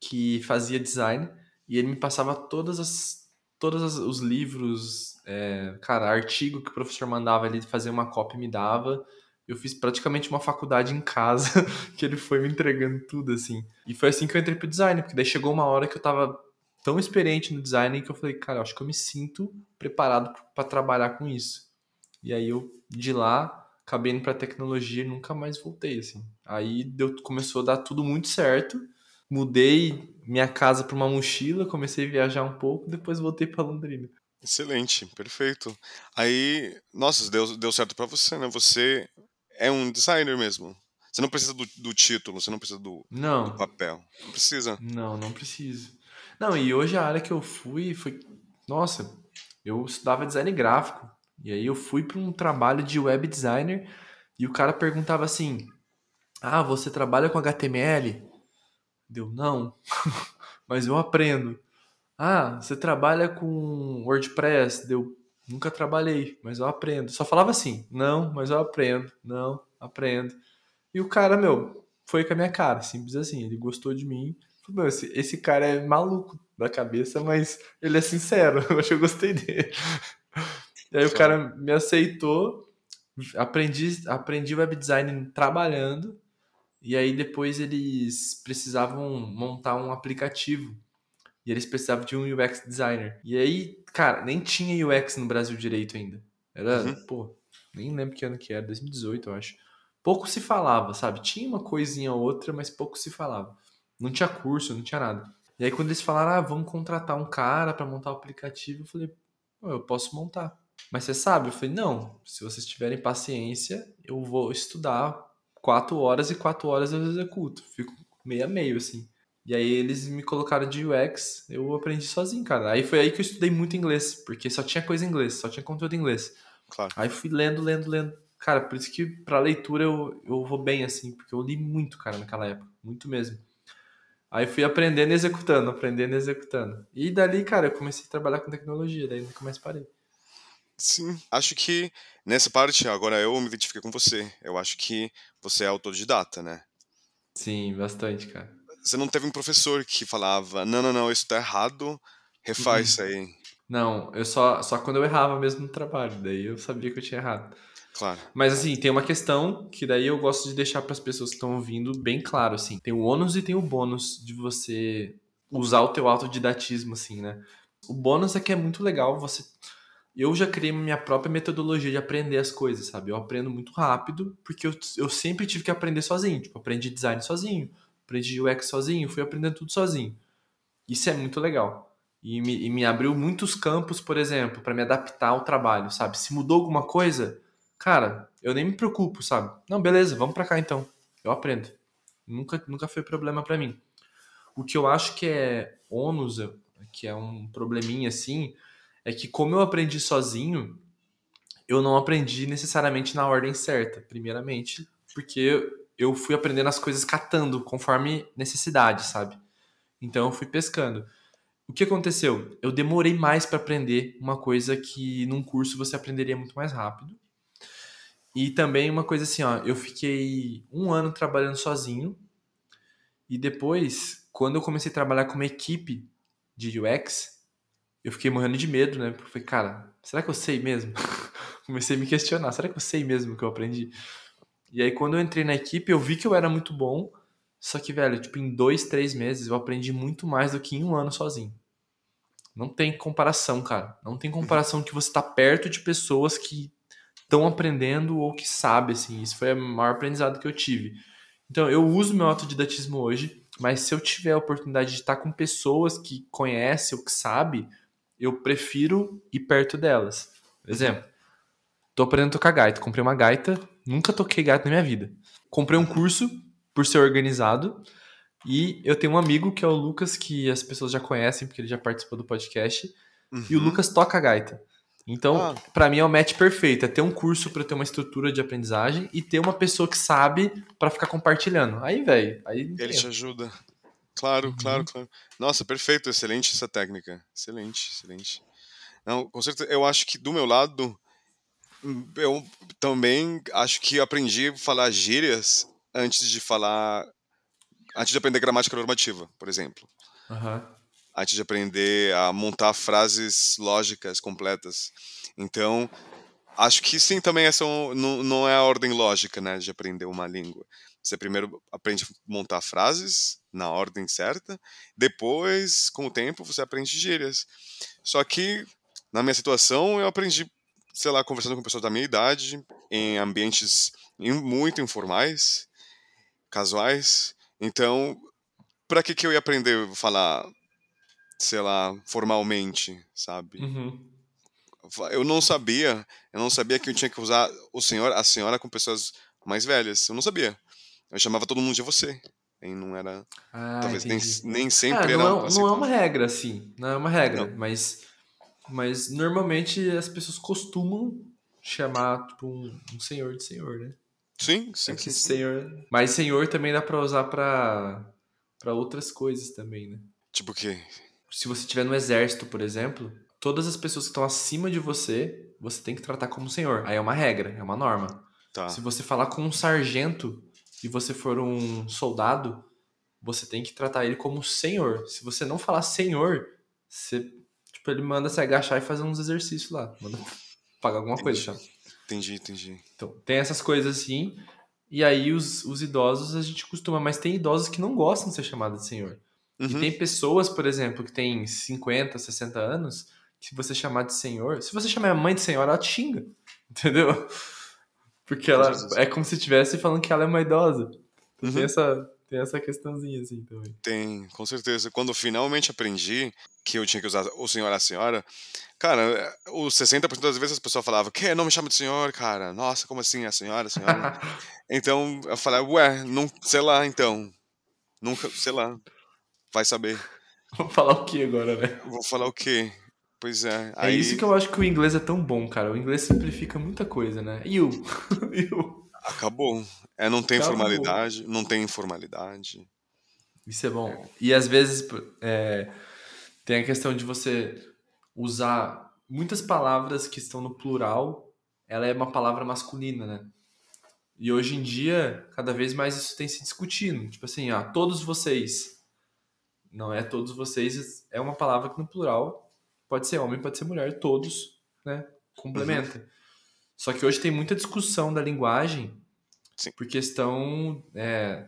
que fazia design e ele me passava todas as todos os livros, é, cara, artigo que o professor mandava ele fazer uma cópia e me dava. eu fiz praticamente uma faculdade em casa, que ele foi me entregando tudo, assim. E foi assim que eu entrei pro design, porque daí chegou uma hora que eu tava tão experiente no design que eu falei, cara, eu acho que eu me sinto preparado para trabalhar com isso. E aí eu, de lá, acabei indo pra tecnologia e nunca mais voltei, assim. Aí deu, começou a dar tudo muito certo. Mudei minha casa para uma mochila, comecei a viajar um pouco, depois voltei para Londrina.
Excelente, perfeito. Aí, nossa, deu, deu certo para você, né? Você é um designer mesmo. Você não precisa do, do título, você não precisa do,
não.
do papel. Não precisa.
Não, não preciso. Não, e hoje a área que eu fui foi. Nossa, eu estudava design gráfico. E aí eu fui para um trabalho de web designer e o cara perguntava assim: Ah, você trabalha com HTML? Deu, não, mas eu aprendo. Ah, você trabalha com WordPress? Deu, nunca trabalhei, mas eu aprendo. Só falava assim: Não, mas eu aprendo. Não, aprendo. E o cara, meu, foi com a minha cara, simples assim. Ele gostou de mim. Falei, meu, esse, esse cara é maluco da cabeça, mas ele é sincero. Eu acho que eu gostei dele. E aí o cara me aceitou, aprendi, aprendi web design trabalhando, e aí depois eles precisavam montar um aplicativo. E eles precisavam de um UX designer. E aí, cara, nem tinha UX no Brasil direito ainda. Era, uhum. pô, nem lembro que ano que era, 2018, eu acho. Pouco se falava, sabe? Tinha uma coisinha ou outra, mas pouco se falava. Não tinha curso, não tinha nada. E aí quando eles falaram, ah, vamos contratar um cara para montar o aplicativo, eu falei, eu posso montar. Mas você sabe? Eu falei, não, se vocês tiverem paciência, eu vou estudar quatro horas e quatro horas eu executo. Fico meio a meio, assim. E aí eles me colocaram de UX, eu aprendi sozinho, cara. Aí foi aí que eu estudei muito inglês, porque só tinha coisa em inglês, só tinha conteúdo em inglês.
Claro.
Aí fui lendo, lendo, lendo. Cara, por isso que pra leitura eu, eu vou bem, assim, porque eu li muito, cara, naquela época. Muito mesmo. Aí fui aprendendo e executando, aprendendo e executando. E dali, cara, eu comecei a trabalhar com tecnologia, daí nunca mais parei.
Sim, acho que nessa parte, agora eu me identifiquei com você. Eu acho que você é autodidata, né?
Sim, bastante, cara.
Você não teve um professor que falava, não, não, não, isso tá errado, refaz uhum. isso aí.
Não, eu só, só quando eu errava mesmo no trabalho, daí eu sabia que eu tinha errado.
Claro.
Mas assim, tem uma questão que daí eu gosto de deixar para as pessoas que estão ouvindo bem claro, assim. Tem o ônus e tem o bônus de você usar o teu autodidatismo, assim, né? O bônus é que é muito legal você eu já criei minha própria metodologia de aprender as coisas, sabe? Eu aprendo muito rápido, porque eu, eu sempre tive que aprender sozinho. Tipo, aprendi design sozinho, aprendi UX sozinho, fui aprendendo tudo sozinho. Isso é muito legal. E me, e me abriu muitos campos, por exemplo, para me adaptar ao trabalho, sabe? Se mudou alguma coisa, cara, eu nem me preocupo, sabe? Não, beleza, vamos para cá então. Eu aprendo. Nunca, nunca foi problema para mim. O que eu acho que é ônus, que é um probleminha assim, é que como eu aprendi sozinho, eu não aprendi necessariamente na ordem certa, primeiramente, porque eu fui aprendendo as coisas catando conforme necessidade, sabe? Então eu fui pescando. O que aconteceu? Eu demorei mais para aprender uma coisa que num curso você aprenderia muito mais rápido. E também uma coisa assim, ó, eu fiquei um ano trabalhando sozinho e depois, quando eu comecei a trabalhar com uma equipe de UX, eu fiquei morrendo de medo, né? Porque falei, cara, será que eu sei mesmo? Comecei a me questionar, será que eu sei mesmo o que eu aprendi? E aí, quando eu entrei na equipe, eu vi que eu era muito bom, só que, velho, tipo, em dois, três meses eu aprendi muito mais do que em um ano sozinho. Não tem comparação, cara. Não tem comparação que você tá perto de pessoas que estão aprendendo ou que sabem, assim. Isso foi o maior aprendizado que eu tive. Então, eu uso meu autodidatismo hoje, mas se eu tiver a oportunidade de estar com pessoas que conhecem ou que sabem, eu prefiro ir perto delas. Por exemplo, tô aprendendo a tocar gaita. Comprei uma gaita, nunca toquei gaita na minha vida. Comprei um curso por ser organizado. E eu tenho um amigo que é o Lucas, que as pessoas já conhecem, porque ele já participou do podcast. Uhum. E o uhum. Lucas toca gaita. Então, ah. para mim é o match perfeito. É ter um curso para ter uma estrutura de aprendizagem e ter uma pessoa que sabe para ficar compartilhando. Aí, velho, aí
ele te ajuda. Claro, claro, uhum. claro. Nossa, perfeito, excelente essa técnica. Excelente, excelente. Não, com certeza, eu acho que do meu lado, hum, eu também acho que aprendi a falar gírias antes de falar. Antes de aprender gramática normativa, por exemplo.
Uhum.
Antes de aprender a montar frases lógicas completas. Então, Acho que sim, também essa não, não é a ordem lógica, né, de aprender uma língua. Você primeiro aprende a montar frases na ordem certa, depois, com o tempo, você aprende gírias. Só que, na minha situação, eu aprendi, sei lá, conversando com pessoas da minha idade, em ambientes muito informais, casuais. Então, para que, que eu ia aprender a falar, sei lá, formalmente, sabe?
Uhum.
Eu não sabia, eu não sabia que eu tinha que usar o senhor, a senhora com pessoas mais velhas. Eu não sabia. Eu chamava todo mundo de você. E não era.
Ah,
talvez nem,
entendi.
nem sempre era.
não, é,
assim
não é uma regra, assim. Não é uma regra,
Não.
mas, mas normalmente as pessoas costumam chamar tipo, um, um senhor de senhor, né?
Sim, sim,
É que
sim. sim.
senhor. Mas senhor também dá pra usar pra, pra outras coisas também, né?
Tipo o quê?
Se você estiver no exército, por exemplo, todas as pessoas que estão acima de você, você tem que tratar como senhor. Aí é uma regra, é uma norma.
Tá.
Se você falar com um sargento e você for um soldado, você tem que tratar ele como senhor. Se você não falar senhor, você, tipo, ele manda se agachar e fazer uns exercícios lá. Manda pagar alguma coisa,
Entendi.
sabe?
Entendi, entendi.
Então, tem essas coisas assim. E aí, os, os idosos a gente costuma, mas tem idosos que não gostam de ser chamados de senhor. E
Uhum.
tem pessoas, por exemplo, que têm 50, 60 anos, que se você chamar de senhor, se você chamar a mãe de senhora, ela te xinga. Entendeu? Porque ela é como se estivesse falando que ela é uma idosa. Então
Uhum.
tem, essa, tem essa questãozinha assim também.
Tem, com certeza. Quando finalmente aprendi que eu tinha que usar o senhor a senhora, cara, os 60% das vezes as pessoas falavam, que não me chama de senhor, cara? Nossa, como assim, a senhora, a senhora? então eu falei, ué, não, sei lá, então. Nunca, sei lá. Vai saber.
Vou falar o que agora, né?
Vou falar o quê? Pois é.
É
Aí
isso que eu acho que o inglês é tão bom, cara. O inglês simplifica muita coisa, né? You. you.
acabou. É, não tem
Acabou.
formalidade, não tem informalidade.
Isso é bom. E às vezes é, tem a questão de você usar muitas palavras que estão no plural, ela é uma palavra masculina, né? E hoje em dia, cada vez mais isso tem se discutindo. Tipo assim, ah, todos vocês. Não é todos vocês, é uma palavra que no plural pode ser homem, pode ser mulher, todos, né? Complementa. Só que hoje tem muita discussão da linguagem
Sim.
por questão é,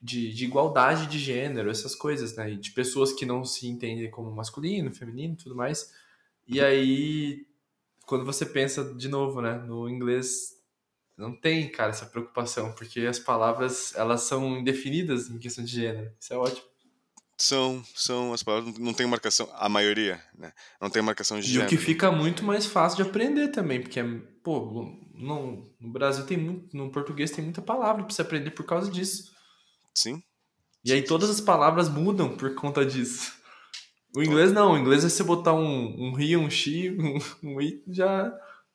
de, de igualdade de gênero, essas coisas, né? E de pessoas que não se entendem como masculino, feminino tudo mais. E aí, quando você pensa de novo, né, no inglês, não tem, cara, essa preocupação, porque as palavras, elas são indefinidas em questão de gênero. Isso é ótimo.
São, são as palavras, não tem marcação, a maioria, né? Não tem marcação de
E o
gênero.
que fica muito mais fácil de aprender também, porque, pô, no, no Brasil tem muito, no português tem muita palavra pra você aprender por causa disso.
Sim,
E aí todas as palavras mudam por conta disso. O inglês não, o inglês é você botar um, um he, um she, um, um it, já,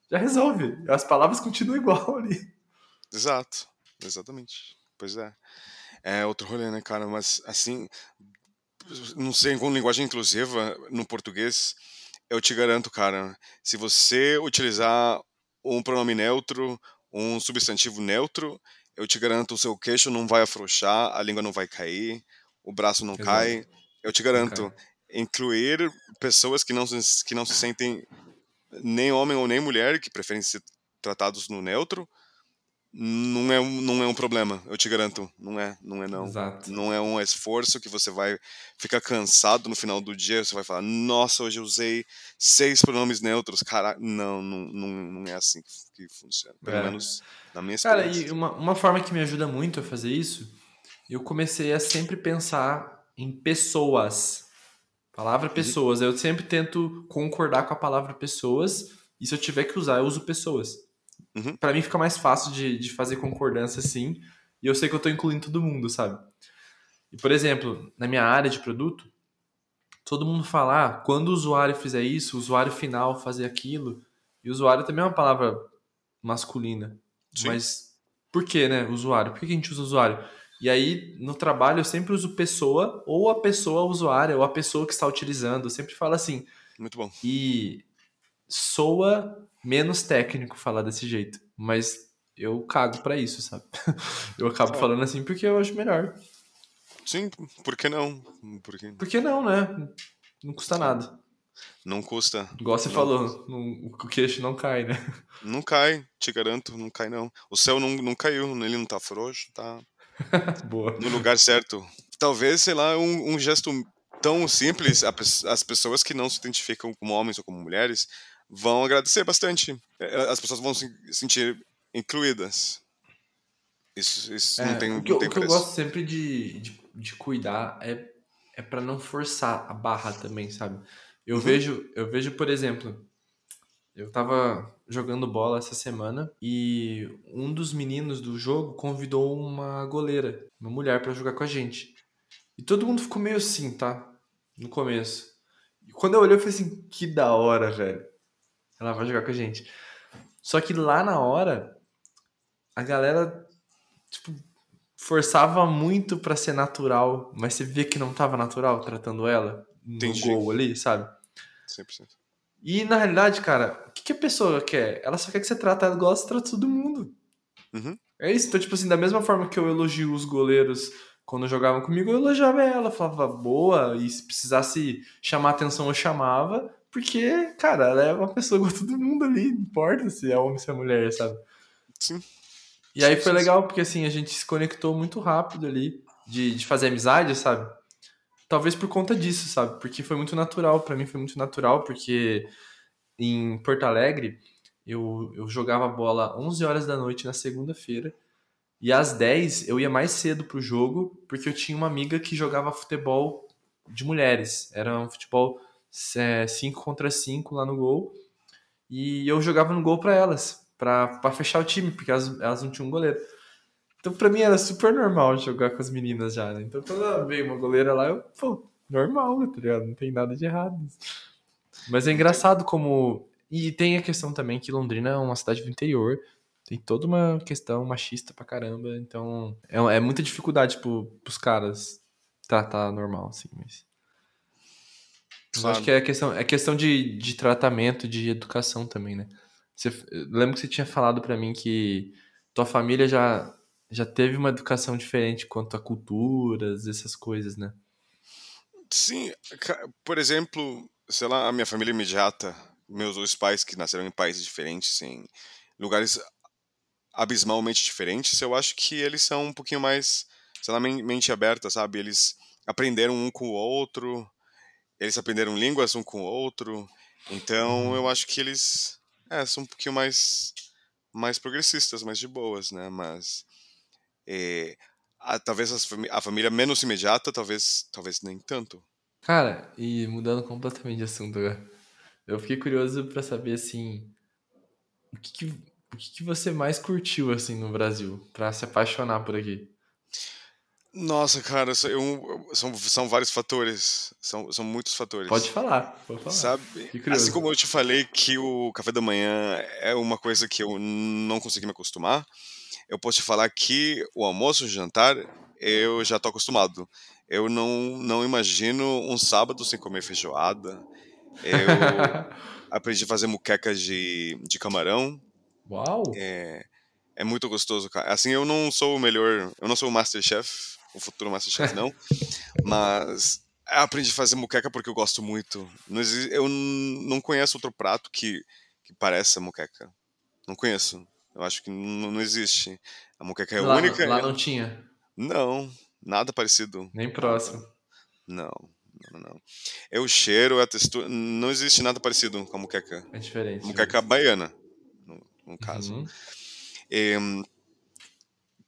já resolve. As palavras continuam igual ali.
exato, exatamente. Pois é. É outro rolê, né, cara? Mas, assim, não sei, com linguagem inclusiva no português, eu te garanto, cara, se você utilizar um pronome neutro, um substantivo neutro, eu te garanto, o seu queixo não vai afrouxar, a língua não vai cair, o braço não
Exato.
cai. Eu te garanto, incluir pessoas que não, que não se sentem nem homem ou nem mulher, que preferem ser tratados no neutro, não é, um- não é um problema, eu te garanto. Não é, não é não.
Exato.
Não é um esforço que você vai ficar cansado no final do dia, você vai falar, nossa, hoje eu usei seis pronomes neutros, cara, não, não, não, não é assim que, funciona. Pelo
É.
menos na minha
Cara,
experiência.
e uma, uma forma que me ajuda muito a fazer isso, eu comecei a sempre pensar em pessoas. Palavra pessoas. Eu sempre tento concordar com a palavra pessoas, e se eu tiver que usar, eu uso pessoas.
Uhum.
Pra mim fica mais fácil de, de fazer concordância assim, e eu sei que eu tô incluindo todo mundo, sabe? E, por exemplo, na minha área de produto, todo mundo fala, ah, quando o usuário fizer isso, o usuário final fazer aquilo, e usuário também é uma palavra masculina.
Sim.
Mas por que, né? Usuário. Por que que a gente usa usuário? E aí, no trabalho, eu sempre uso pessoa, ou a pessoa usuária, ou a pessoa que está utilizando. Eu sempre falo assim.
Muito bom.
E soa menos técnico falar desse jeito. Mas eu cago pra isso, sabe? Eu acabo falando assim porque eu acho melhor.
Sim, por que não? Por que...
Por que não, né? Não custa nada.
Não custa.
Igual você
não
falou, não, o queixo não cai, né?
Não cai, te garanto, não cai não. O céu não, não caiu, ele não tá frouxo, tá
Boa.
no lugar certo. Talvez, sei lá, um, um gesto tão simples, as pessoas que não se identificam como homens ou como mulheres vão agradecer bastante. É, As pessoas vão se sentir incluídas. Isso, isso
É,
não tem,
o que,
não tem
o que eu gosto sempre de, de, de cuidar é, é para não forçar a barra também, sabe? Eu
Uhum.
vejo, eu vejo, por exemplo, eu tava jogando bola essa semana e um dos meninos do jogo convidou uma goleira, uma mulher, pra jogar com a gente. E todo mundo ficou meio assim, tá? No começo. E quando eu olhei, eu falei assim, que da hora, velho. Ela vai jogar com a gente. Só que lá na hora, a galera, tipo, forçava muito pra ser natural, mas você via que não tava natural tratando ela no
Entendi.
gol ali, sabe?
100%.
E na realidade, cara, o que, que a pessoa quer? Ela só quer que você trate ela igual você trata todo mundo.
Uhum.
É isso. Então, tipo assim, da mesma forma que eu elogio os goleiros quando jogavam comigo, eu elogiava ela, falava boa, e se precisasse chamar atenção, eu chamava, porque, cara, ela é uma pessoa igual todo mundo ali, não importa se é homem ou se é mulher, sabe?
Sim.
E aí foi legal, porque assim, a gente se conectou muito rápido ali, de, de fazer amizade, sabe? Talvez por conta disso, sabe? Porque foi muito natural, pra mim foi muito natural, porque em Porto Alegre, eu, eu jogava bola 11 horas da noite na segunda-feira, e às 10 eu ia mais cedo pro jogo, porque eu tinha uma amiga que jogava futebol de mulheres. Era um futebol 5 contra 5 lá no gol. E eu jogava no gol pra elas, pra fechar o time, porque elas, elas não tinham um goleiro. Então pra mim era super normal jogar com as meninas já, né? Então quando veio uma goleira lá, eu, pô, normal, né, tá ligado? Não tem nada de errado. Mas é engraçado como. E tem a questão também que Londrina é uma cidade do interior. Tem toda uma questão machista pra caramba. Então é, é muita dificuldade pro, pros caras tratar normal, assim. Mas.
Claro.
acho que é questão, é questão de, de tratamento, de educação também, né? Você, eu lembro que você tinha falado pra mim que tua família já, já teve uma educação diferente quanto a culturas, essas coisas, né?
Sim, por exemplo, sei lá, a minha família imediata, meus dois pais que nasceram em países diferentes, em lugares abismalmente diferentes, eu acho que eles são um pouquinho mais, sei lá, men- mente aberta, sabe? Eles aprenderam um com o outro, eles aprenderam línguas um com o outro, então
Uhum.
eu acho que eles é, são um pouquinho mais, mais progressistas, mais de boas, né? Mas é, a- talvez as a família menos imediata, talvez, talvez nem tanto.
Cara, e mudando completamente de assunto agora, eu fiquei curioso pra saber, assim, o que, que, o que, que você mais curtiu, assim, no Brasil, pra se apaixonar por aqui?
Nossa, cara, eu- são, são vários fatores. São, são muitos fatores.
Pode falar, pode falar.
Sabe? Assim como eu te falei que o café da manhã é uma coisa que eu não consegui me acostumar, eu posso te falar que o almoço e o jantar eu já tô acostumado. Eu não, não imagino um sábado sem comer feijoada. Eu aprendi a fazer muquecas de, de camarão.
Uau!
É, é muito gostoso, cara. Assim, eu não sou o melhor, eu não sou o Masterchef, o futuro Masterchef não, mas eu aprendi a fazer muqueca porque eu gosto muito. Eu não conheço outro prato que, que pareça muqueca. Não conheço. Eu acho que não existe. A muqueca é
lá,
única.
lá não tinha,
Não, nada parecido.
nem próximo.
Não, não, não. É o cheiro, é a textura. Não existe nada parecido com a muqueca.
É diferente.
Muqueca baiana, no, no caso.
Uhum.
É,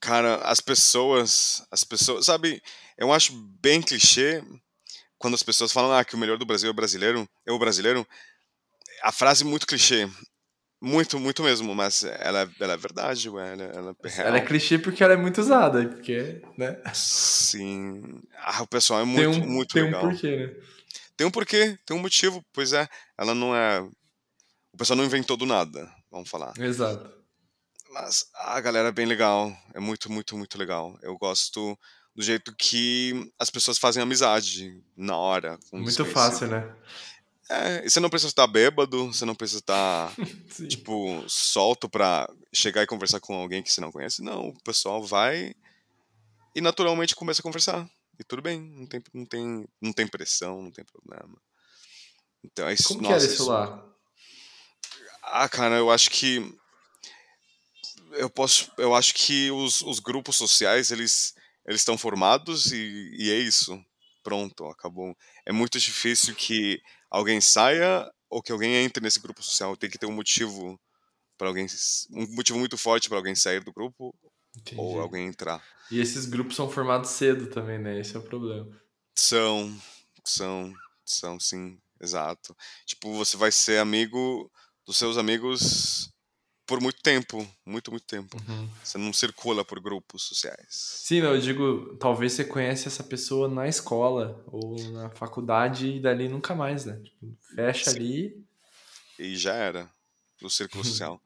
cara, as pessoas, as pessoas, sabe, eu acho bem clichê quando as pessoas falam ah, que o melhor do Brasil é o brasileiro, é o brasileiro. A frase é muito clichê, muito, muito mesmo, mas ela, é- ela é verdade, ué, ela, ela é real.
Ela é clichê porque ela é muito usada, porque, né?
Sim, ah, o pessoal é
Tem
muito,
um,
muito
tem
legal.
um porquê, né?
Tem um porquê, tem um motivo, pois é, ela não é, o pessoal não inventou do nada, vamos falar.
Exato.
Mas a galera é bem legal. É muito, muito, muito legal. Eu gosto do jeito que as pessoas fazem amizade na hora.
Muito fácil, né?
É, e você não precisa estar bêbado, você não precisa estar, tipo, solto pra chegar e conversar com alguém que você não conhece. Não, o pessoal vai e naturalmente começa a conversar. E tudo bem, não tem, não tem, não tem pressão, não tem problema. Então, é isso,
Como que
nossa,
era isso
isso-
lá?
Ah, cara, eu acho que eu posso, eu acho que os, os grupos sociais eles eles estão formados e, e é isso. Pronto, acabou. É muito difícil que alguém saia ou que alguém entre nesse grupo social. Tem que ter um motivo para alguém, um motivo muito forte para alguém sair do grupo
Entendi.
ou alguém entrar.
E esses grupos são formados cedo também, né? Esse é o problema.
São, são, são, sim, exato. Tipo, você vai ser amigo dos seus amigos por muito tempo, muito, muito tempo.
Uhum.
Você não circula por grupos sociais.
Sim, eu digo, talvez você conhece essa pessoa na escola ou na faculdade e dali nunca mais, né? Tipo, fecha
Sim.
ali.
E já era do círculo social.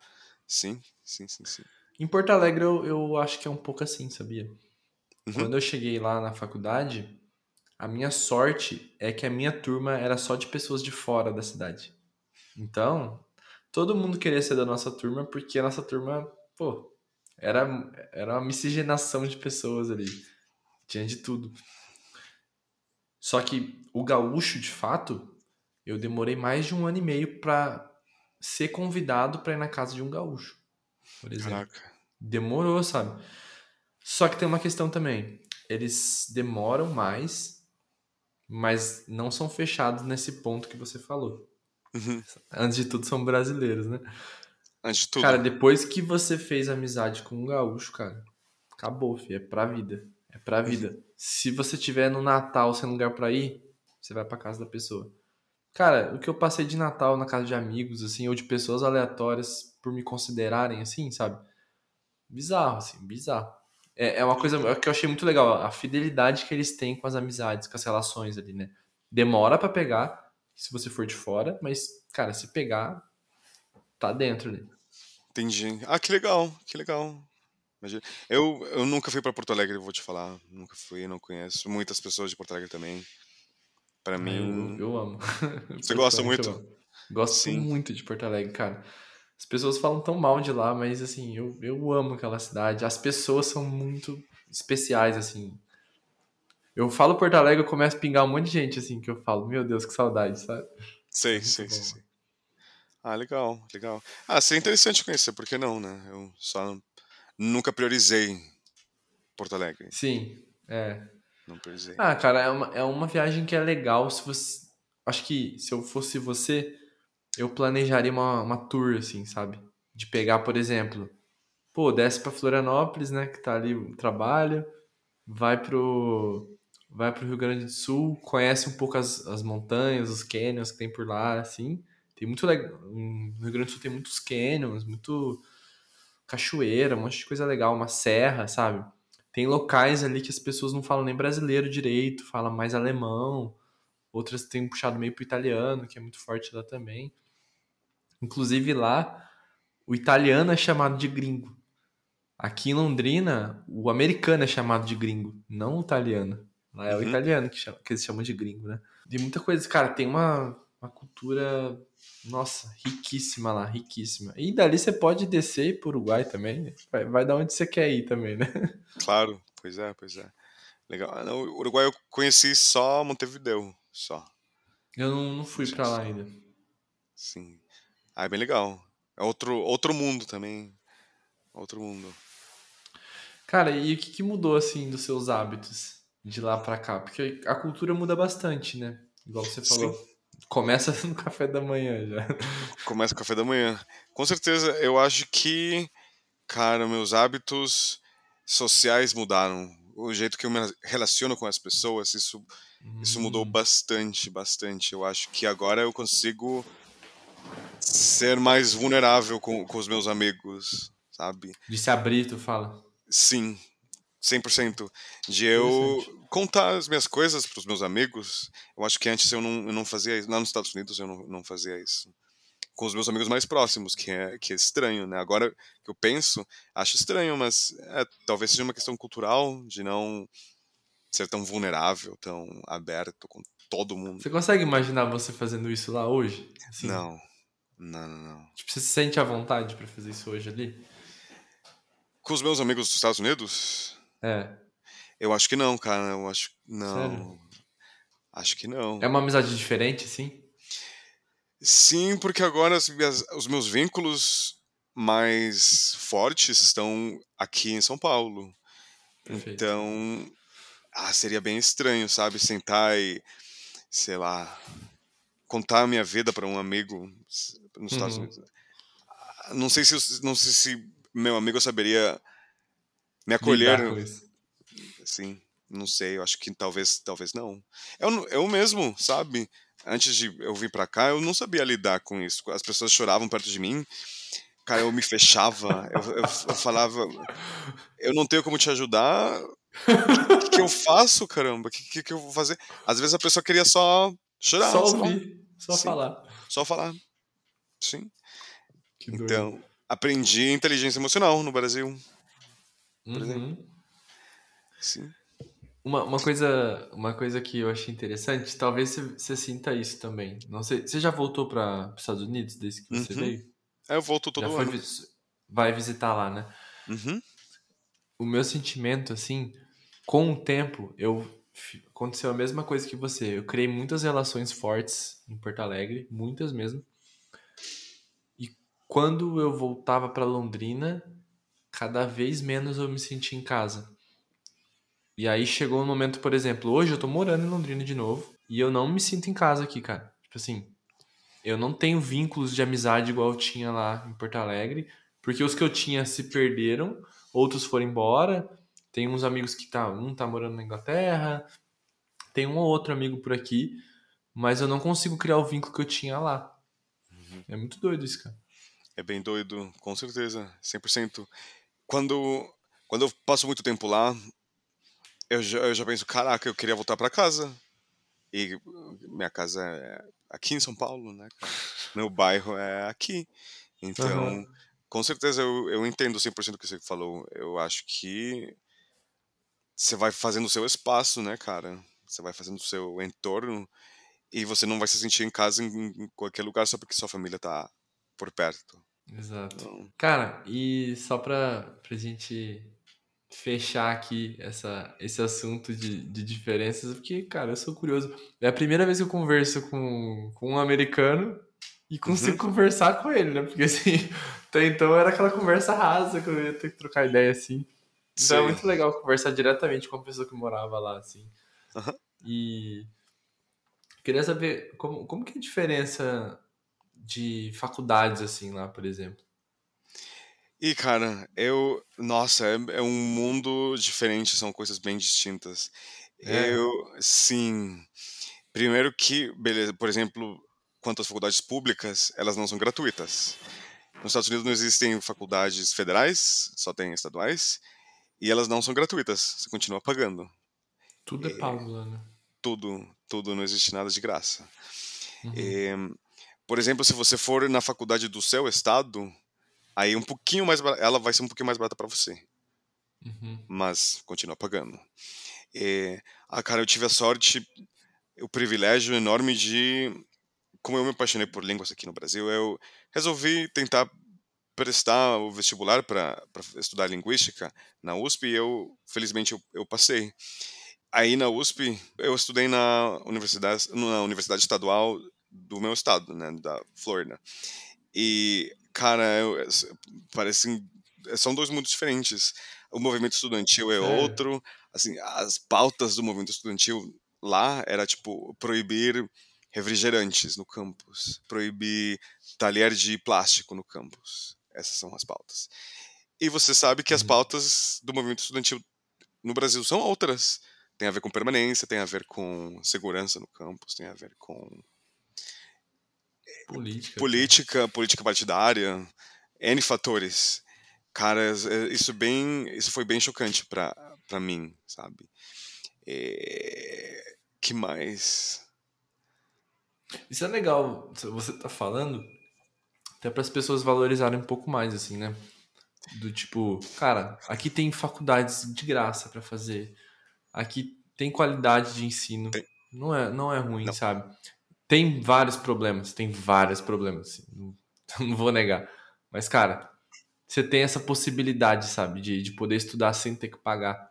Sim, sim, sim, sim.
Em Porto Alegre eu, eu acho que é um pouco assim, sabia?
Uhum.
Quando eu cheguei lá na faculdade, a minha sorte é que a minha turma era só de pessoas de fora da cidade. Então, todo mundo queria ser da nossa turma porque a nossa turma, pô, era, era uma miscigenação de pessoas ali. Tinha de tudo. Só que o gaúcho, de fato, eu demorei mais de um ano e meio pra ser convidado pra ir na casa de um gaúcho, por exemplo.
Caraca.
Demorou, sabe? Só que tem uma questão também. Eles demoram mais, mas não são fechados nesse ponto que você falou.
Uhum.
Antes de tudo, são brasileiros, né?
Antes de tudo.
Cara, depois que você fez amizade com um gaúcho, cara, acabou, filho. É pra vida. É pra vida. Se você tiver no Natal sem lugar pra ir, você vai pra casa da pessoa. Cara, o que eu passei de Natal na casa de amigos, assim, ou de pessoas aleatórias por me considerarem, assim, sabe? Bizarro, assim, bizarro. É, é uma coisa que eu achei muito legal, a fidelidade que eles têm com as amizades, com as relações ali, né? Demora pra pegar, se você for de fora, mas, cara, se pegar, tá dentro ali.
Entendi. Ah, que legal, que legal. Imagina. Eu, eu nunca fui pra Porto Alegre, vou te falar. Nunca fui, não conheço. Muitas pessoas de Porto Alegre também. Pra
Ah,
mim.
Eu, eu amo.
Você gosta muito?
Gosto
Sim.
muito de Porto Alegre, cara. As pessoas falam tão mal de lá, mas assim, eu, eu amo aquela cidade. As pessoas são muito especiais, assim. Eu falo Porto Alegre, eu começo a pingar um monte de gente, assim, que eu falo, meu Deus, que saudade, sabe?
Sei,
bom,
sei, sei. Ah, legal, legal. Ah, seria interessante conhecer, por que não, né? Eu só nunca priorizei Porto Alegre.
Sim, é.
Não priorizei.
Ah, cara, é uma, é uma viagem que é legal se você. Acho que se eu fosse você, eu planejaria uma, uma tour, assim, sabe? De pegar, por exemplo, pô, desce pra Florianópolis, né? Que tá ali o trabalho, vai pro. Vai pro Rio Grande do Sul, conhece um pouco as, as montanhas, os canyons que tem por lá, assim. Tem muito legal. No Rio Grande do Sul tem muitos canyons, muito cachoeira, um monte de coisa legal, uma serra, sabe? Tem locais ali que as pessoas não falam nem brasileiro direito, falam mais alemão. Outras têm puxado meio pro italiano, que é muito forte lá também. Inclusive lá, o italiano é chamado de gringo. Aqui em Londrina, o americano é chamado de gringo, não o italiano. Lá é o
Uhum.
italiano que, chama- que eles chamam de gringo, né? De muita coisa. Cara, tem uma, uma cultura, nossa, riquíssima lá, riquíssima. E dali você pode descer e pro Uruguai também. Vai, vai da onde você quer ir também, né?
Claro, pois é, pois é. Legal. Ah, não, o Uruguai eu conheci só Montevideo, só.
Eu não, não fui pra lá ainda.
Sim. Ah, é bem legal. É outro, outro mundo também. Outro mundo.
Cara, e o que, que mudou, assim, dos seus hábitos de lá pra cá? Porque a cultura muda bastante, né? Igual você falou. Começa no café da manhã já.
Começa o café da manhã. Com certeza, eu acho que, cara, meus hábitos sociais mudaram. O jeito que eu me relaciono com as pessoas, isso, isso mudou
Hum,
bastante, bastante. Eu acho que agora eu consigo ser mais vulnerável com, com os meus amigos, sabe?
De se abrir, tu fala.
Sim, 100%. De eu contar as minhas coisas para os meus amigos. Eu acho que antes eu não, eu não fazia isso. Lá nos Estados Unidos eu não, não fazia isso. Com os meus amigos mais próximos, que é, que é estranho, né? Agora que eu penso, acho estranho, mas é, talvez seja uma questão cultural de não ser tão vulnerável, tão aberto com todo mundo.
Você consegue imaginar você fazendo isso lá hoje? Assim,
Não, não, não, não.
Tipo, você se sente à vontade pra fazer isso hoje ali?
Com os meus amigos dos Estados Unidos,
É.
eu acho que não, cara. Eu acho. Não.
Sério?
Acho que não.
É uma amizade diferente, assim?
Sim, porque agora as minhas- os meus vínculos mais fortes estão aqui em São Paulo.
Perfeito.
Então, ah, seria bem estranho, sabe? Sentar e, sei lá, contar a minha vida para um amigo nos Estados
Uhum.
Unidos. Ah, Não sei se não sei se meu amigo saberia me
Lidar
acolher,
com isso.
assim, não sei, eu acho que talvez talvez não. Eu, eu mesmo, sabe? Antes de eu vir pra cá, eu não sabia lidar com isso. As pessoas choravam perto de mim, cara, eu me fechava, eu, eu, eu falava, eu não tenho como te ajudar, o que, que eu faço, caramba? O que, que, que eu vou fazer? Às vezes a pessoa queria só chorar,
Só ouvir, só
Sim.
falar.
só falar. Sim.
Que doido.
Então, aprendi inteligência emocional no Brasil. Por
Uhum.
exemplo. Sim.
Uma, uma, coisa, uma coisa que eu achei interessante, talvez você, sinta isso também. Não sei, você já voltou para os Estados Unidos desde que você
Uhum.
veio?
Aí eu volto todo
já foi,
ano.
vis- vai visitar lá, né?
Uhum.
O meu sentimento, assim, com o tempo, eu aconteceu a mesma coisa que você. Eu criei muitas relações fortes em Porto Alegre, muitas mesmo. E quando eu voltava para Londrina, cada vez menos eu me sentia em casa. E aí chegou um momento, por exemplo, hoje eu tô morando em Londrina de novo e eu não me sinto em casa aqui, cara. Tipo assim, eu não tenho vínculos de amizade igual eu tinha lá em Porto Alegre, porque os que eu tinha se perderam, outros foram embora. Tem uns amigos que tá, um tá morando na Inglaterra, tem um ou outro amigo por aqui, mas eu não consigo criar o vínculo que eu tinha lá. É muito doido isso, cara.
É bem doido, com certeza, 100%. Quando, quando eu passo muito tempo lá, eu já, eu já penso, caraca, eu queria voltar pra casa. E minha casa é aqui em São Paulo, né? Meu bairro é aqui. Então,
Aham.
com certeza eu, eu entendo 100% o que você falou. Eu acho que você vai fazendo o seu espaço, né, cara? Você vai fazendo o seu entorno e você não vai se sentir em casa em, em qualquer lugar só porque sua família tá por perto.
Exato.
Então,
Cara, e só pra, pra gente fechar aqui essa, esse assunto de, de diferenças, porque, cara, eu sou curioso. É a primeira vez que eu converso com, com um americano e consigo conversar com ele, né? Porque, assim, até então era aquela conversa rasa que eu ia ter que trocar ideia, assim. Então é
Sim.
muito legal conversar diretamente com a pessoa que morava lá, assim.
Aham.
E queria saber como, como que é a diferença de faculdades, assim, lá, por exemplo.
E, cara, eu. Nossa, é, é um mundo diferente, são coisas bem distintas.
É.
Eu. Sim. Primeiro que, beleza, por exemplo, quanto às faculdades públicas, elas não são gratuitas. Nos Estados Unidos não existem faculdades federais, só tem estaduais, e elas não são gratuitas, você continua pagando.
Tudo é pago lá, né?
Tudo, tudo, não existe nada de graça.
Uhum.
Eh, por exemplo, se você for na faculdade do seu estado, aí um pouquinho mais barata, ela vai ser um pouquinho mais barata para você,
Uhum.
mas continua pagando. Eh, ah, cara, eu tive a sorte, o privilégio enorme de, como eu me apaixonei por línguas aqui no Brasil, eu resolvi tentar prestar o vestibular para estudar linguística na USP e eu, felizmente, eu, eu passei. Aí na USP, eu estudei na universidade, na universidade estadual do meu estado, né, da Flórida. E, cara, eu, parecem, são dois mundos diferentes. O movimento estudantil é
Sério?
outro, assim, as pautas do movimento estudantil lá era tipo proibir refrigerantes no campus, proibir talher de plástico no campus. Essas são as pautas. E você sabe que as
Uhum.
pautas do movimento estudantil no Brasil são outras. Tem a ver com permanência, tem a ver com segurança no campus, tem a ver com
Política.
política, política partidária, N fatores. Cara, é- isso bem, isso foi bem chocante pra para mim, sabe? É, que mais?
Isso é legal, você tá falando, até para as pessoas valorizarem um pouco mais, assim, né? Do tipo, cara, aqui tem faculdades de graça para fazer, aqui tem qualidade de ensino,
Tem.
não é, não é ruim,
Não.
sabe? Tem vários problemas, tem vários problemas, assim, não, não vou negar. Mas, cara, você tem essa possibilidade, sabe, de, de poder estudar sem ter que pagar.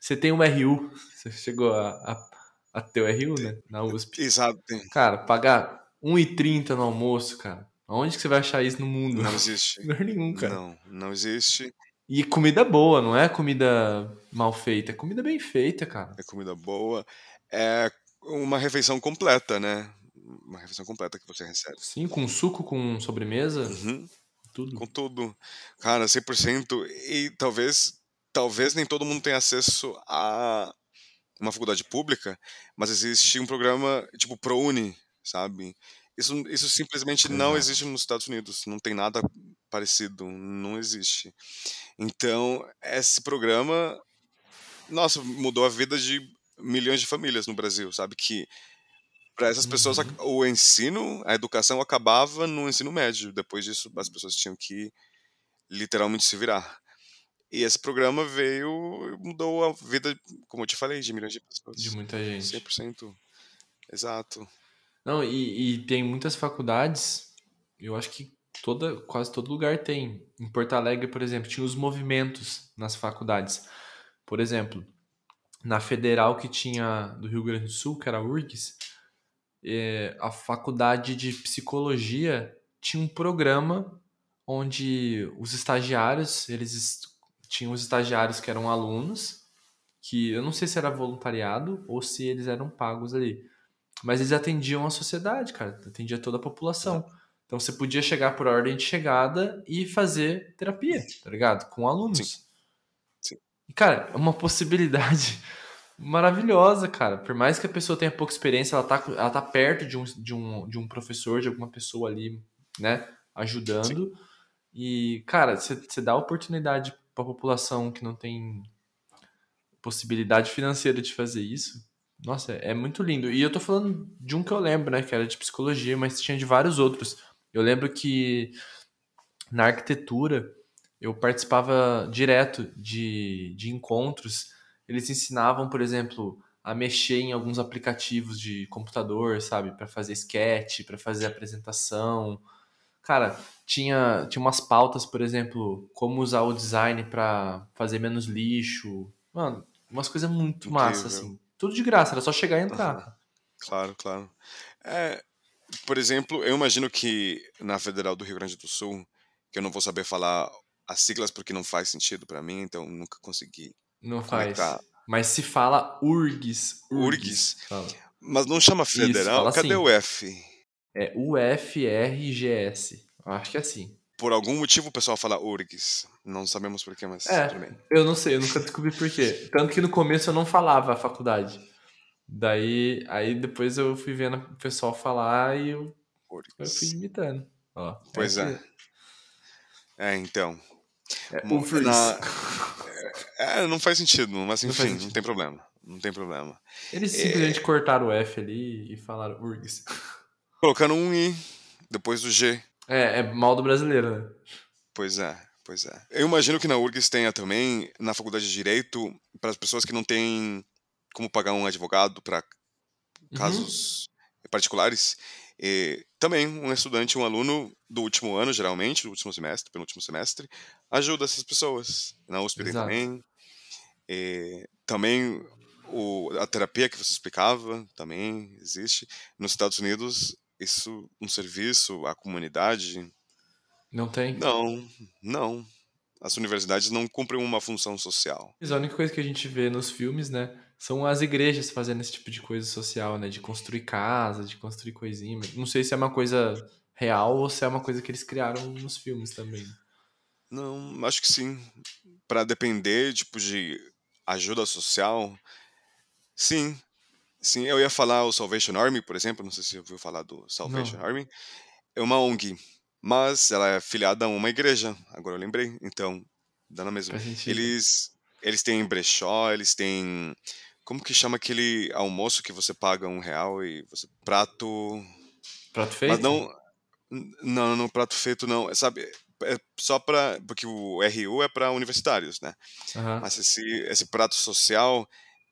Você tem um RU, você chegou a, a, a ter o RU, né, na USP.
Exato. tem-
Cara, pagar 1,30 no almoço, cara. Onde que você vai achar isso no mundo?
Não existe.
Lugar nenhum, cara.
Não, não existe.
E comida boa, não é comida mal feita, é comida bem feita, cara.
É comida boa. É uma refeição completa, né? Uma refeição completa que você recebe.
Sim, com suco, com sobremesa,
Uhum.
tudo.
Com tudo. Cara, 100%. E talvez, talvez nem todo mundo tenha acesso a uma faculdade pública, mas existe um programa tipo ProUni, sabe? Isso, isso simplesmente não
Exato.
existe nos Estados Unidos. Não tem nada parecido. Não existe. Então, esse programa, nossa, mudou a vida de milhões de famílias no Brasil, sabe? Que para essas pessoas
Uhum.
o ensino, a educação acabava no ensino médio. Depois disso, as pessoas tinham que literalmente se virar. E esse programa veio mudou a vida, como eu te falei, de milhões de pessoas.
De muita gente.
100%. Exato.
Não, e, e tem muitas faculdades, eu acho que toda, quase todo lugar tem. Em Porto Alegre, por exemplo, tinha os movimentos nas faculdades. Por exemplo, na federal que tinha do Rio Grande do Sul, que era a URGS, é, a faculdade de psicologia tinha um programa onde os estagiários, eles tinham os estagiários que eram alunos, que eu não sei se era voluntariado ou se eles eram pagos ali. Mas eles atendiam a sociedade, cara. Atendia toda a população. Então você podia chegar por ordem de chegada e fazer terapia, tá ligado? Com alunos.
Sim. Sim.
E, cara, é uma possibilidade maravilhosa, cara. Por mais que a pessoa tenha pouca experiência, ela tá, ela tá perto de um, de, um, de um professor, de alguma pessoa ali, né? Ajudando. E, cara, você dá oportunidade pra população que não tem possibilidade financeira de fazer isso. Nossa, é muito lindo. E eu tô falando de um que eu lembro, né? Que era de psicologia, mas tinha de vários outros. Eu lembro que na arquitetura eu participava direto de, de encontros. Eles ensinavam, por exemplo, a mexer em alguns aplicativos de computador, sabe? Para fazer sketch, para fazer apresentação. Cara, tinha, tinha umas pautas, por exemplo, como usar o design para fazer menos lixo. Mano, umas coisas muito massa,
Incrível.
assim. Tudo de graça, era só chegar e entrar.
Claro, claro. É, por exemplo, eu imagino que na Federal do Rio Grande do Sul, que eu não vou saber falar as siglas porque não faz sentido pra mim, então nunca consegui.
Não faz.
Conectar.
Mas se fala URGS.
URGS.
Fala.
Mas não chama
Isso,
Federal?
fala
Cadê
assim.
o F?
É UFRGS. Acho que é assim.
Por algum motivo o pessoal fala URGS. Não sabemos por quê, mas
É.
tudo bem.
Eu não sei, eu nunca descobri por quê. Tanto que no começo eu não falava a faculdade. Daí, aí depois eu fui vendo o pessoal falar e eu, eu fui
URGS.
imitando. Ó,
Pois é.
aqui.
É, então.
É
na- É, não faz sentido, mas
Não
enfim, não
sentido.
tem problema. Não tem problema.
Eles simplesmente cortaram o F ali e falaram URGS.
Colocando um I depois do G.
É, é mal do brasileiro, né?
Pois é, pois é. Eu imagino que na URGS tenha também, na faculdade de Direito, para as pessoas que não têm como pagar um advogado para
Uhum.
casos particulares, e também um estudante, um aluno do último ano, geralmente, do último semestre, penúltimo semestre, ajuda essas pessoas. Na USP também. E também o, a terapia que você explicava também existe. Nos Estados Unidos, isso, um serviço à comunidade,
Não tem?
não, não. As universidades não cumprem uma função social.
Mas a única coisa que a gente vê nos filmes, né, são as igrejas fazendo esse tipo de coisa social, né, de construir casa, de construir coisinha. Não sei se é uma coisa real ou se é uma coisa que eles criaram nos filmes também.
Não, acho que sim. Para depender, tipo, de ajuda social, sim. Sim, eu ia falar o Salvation Army, por exemplo, não sei se você ouviu falar do Salvation
Não.
Army. É uma ONG, mas ela é filiada a uma igreja, agora eu lembrei, então dá na mesma. Eles, eles têm brechó, eles têm. Como que chama aquele almoço que você paga um real e você. Prato.
Prato feito?
Mas não. Não, no prato feito não. é, Sabe? É só para. Porque o RU é para universitários, né?
Aham.
Mas esse, esse prato social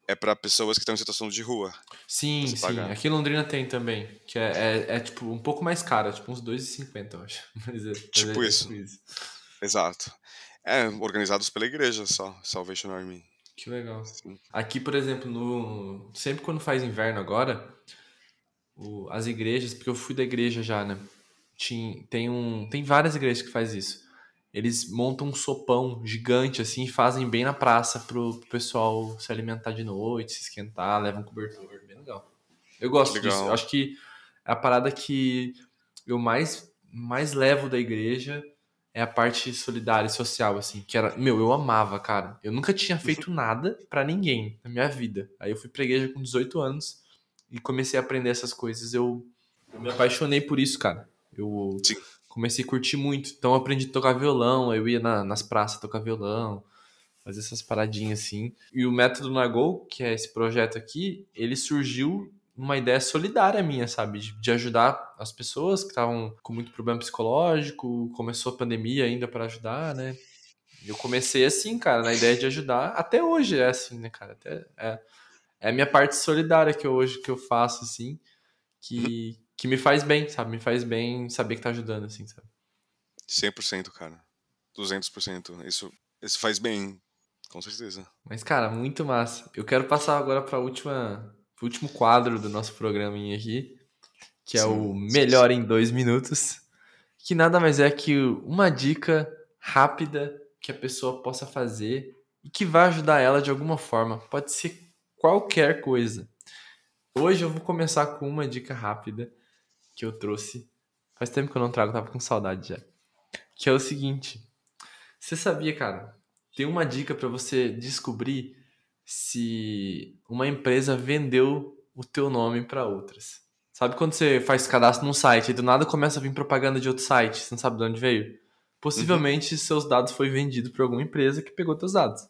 é para pessoas que estão em situação de rua.
Sim, sim.
paga.
Aqui em Londrina tem também. Que é, é, é, tipo um pouco mais caro, é tipo uns 2,50, eu acho. Mas é,
Tipo
é
isso.
tipo isso.
Exato. É, organizados pela igreja só. Salvation Army.
Que legal.
Sim.
Aqui, por exemplo, no sempre quando faz inverno agora, o, as igrejas, porque eu fui da igreja já, né? Tinha, tem, um, tem várias igrejas que faz isso. Eles montam um sopão gigante assim e fazem bem na praça pro, pessoal se alimentar de noite, se esquentar, levam um cobertor, bem legal. Eu gosto legal. disso. Eu acho que a parada que eu mais, mais levo da igreja é a parte solidária e social, assim, que era, meu, eu amava, cara. Eu nunca tinha uhum. feito nada para ninguém na minha vida. Aí eu fui pra igreja com 18 anos e comecei a aprender essas coisas. Eu, eu me apaixonei por isso, cara. Eu Sim. comecei a curtir muito. Então eu aprendi a tocar violão, eu ia na, nas praças tocar violão, fazer essas paradinhas assim. E o método Nagol, que é esse projeto aqui, ele surgiu uma ideia solidária minha, sabe? De, de ajudar as pessoas que estavam com muito problema psicológico. Começou a pandemia ainda para ajudar, né? Eu comecei assim, cara, na ideia de ajudar. Até hoje é assim, né, cara? Até, é, é a minha parte solidária que eu, hoje que eu faço, assim, que, que me faz bem, sabe? Me faz bem saber que tá ajudando, assim, sabe?
100%, cara. 200%. Isso, isso faz bem, com certeza.
Mas, cara, muito massa. Eu quero passar agora pra última o último quadro do nosso programinha aqui, que é sim, o Melhor sim. em Dois Minutos, que nada mais é que uma dica rápida que a pessoa possa fazer e que vai ajudar ela de alguma forma. Pode ser qualquer coisa. Hoje eu vou começar com uma dica rápida que eu trouxe. Faz tempo que eu não trago, tava com saudade já. Que é o seguinte: você sabia, cara? Tem uma dica para você descobrir se uma empresa vendeu o teu nome para outras. Sabe quando você faz cadastro num site e do nada começa a vir propaganda de outro site, você não sabe de onde veio? Possivelmente uhum. seus dados foi vendido por alguma empresa que pegou teus dados.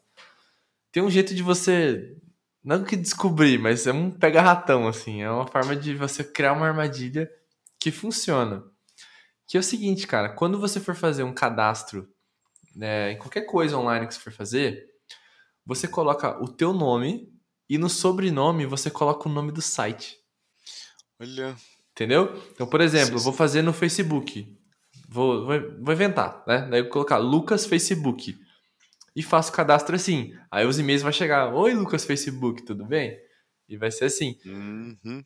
Tem um jeito de você não que descobrir, mas é um pega-ratão assim, é uma forma de você criar uma armadilha que funciona. Que é o seguinte, cara, quando você for fazer um cadastro né, em qualquer coisa online que você for fazer, você coloca o teu nome e no sobrenome você coloca o nome do site.
Olha.
Entendeu? Então, por exemplo, eu vou fazer no Facebook. Vou, vou, vou inventar, né? Daí eu vou colocar Lucas Facebook. E faço o cadastro assim. Aí os e-mails vão chegar. Oi, Lucas Facebook, tudo bem? E vai ser assim.
Uhum.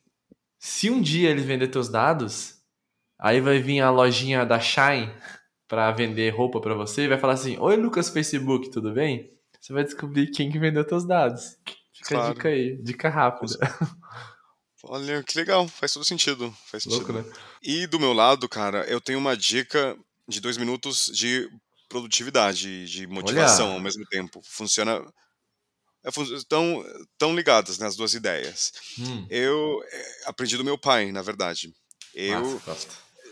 Se um dia eles vender teus dados, aí vai vir a lojinha da Shine para vender roupa para você e vai falar assim: Oi, Lucas Facebook, tudo bem? Você vai descobrir quem que vendeu teus dados. Fica claro. a dica aí, dica rápida.
Olha, que legal, faz todo sentido. Faz sentido.
Louco, né?
E do meu lado, cara, eu tenho uma dica de dois minutos de produtividade, de motivação Olha. ao mesmo tempo. Funciona. Estão é, tão ligadas né, duas ideias.
Hum.
Eu é, aprendi do meu pai, na verdade. Eu,
Nossa,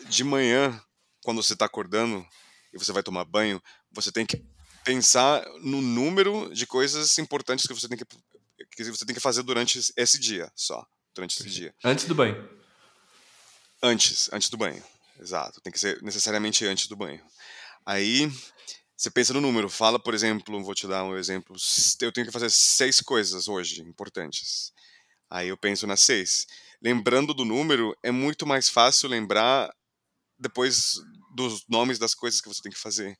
de manhã, quando você está acordando e você vai tomar banho, você tem que pensar no número de coisas importantes que você tem que, que você tem que fazer durante esse dia só, durante esse dia.
Antes do banho.
Antes, antes do banho. Exato, tem que ser necessariamente antes do banho. Aí você pensa no número, fala, por exemplo, vou te dar um exemplo, eu tenho que fazer seis coisas hoje importantes. Aí eu penso nas seis. Lembrando do número, é muito mais fácil lembrar depois dos nomes das coisas que você tem que fazer.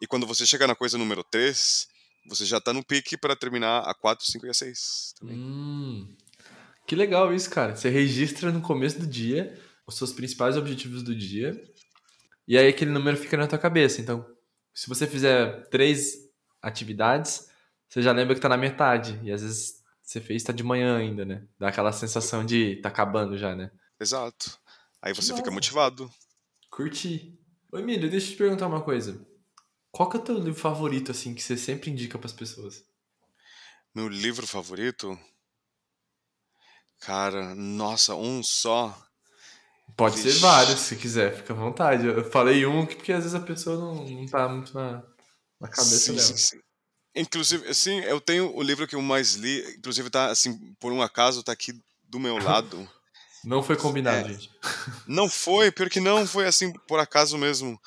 E quando você chega na coisa número 3, você já tá no pique para terminar a 4, 5 e a 6 também.
Hum, que legal isso, cara. Você registra no começo do dia os seus principais objetivos do dia. E aí aquele número fica na tua cabeça. Então, se você fizer três atividades, você já lembra que tá na metade. E às vezes você fez tá de manhã ainda, né? Dá aquela sensação de tá acabando já, né?
Exato. Aí você fica motivado.
Curti. Oi, Emílio, deixa eu te perguntar uma coisa. Qual que é o teu livro favorito, assim, que você sempre indica para as pessoas?
Meu livro favorito? Cara, nossa, um só.
Pode Vixe. ser vários, se quiser, fica à vontade. Eu falei um porque às vezes a pessoa não, não tá muito na, na cabeça sim, dela. Sim, sim.
Inclusive, assim, eu tenho o livro que eu mais li, inclusive tá, assim, por um acaso, tá aqui do meu lado.
Não foi combinado, é, gente.
Não foi, pior que não, foi assim, por acaso mesmo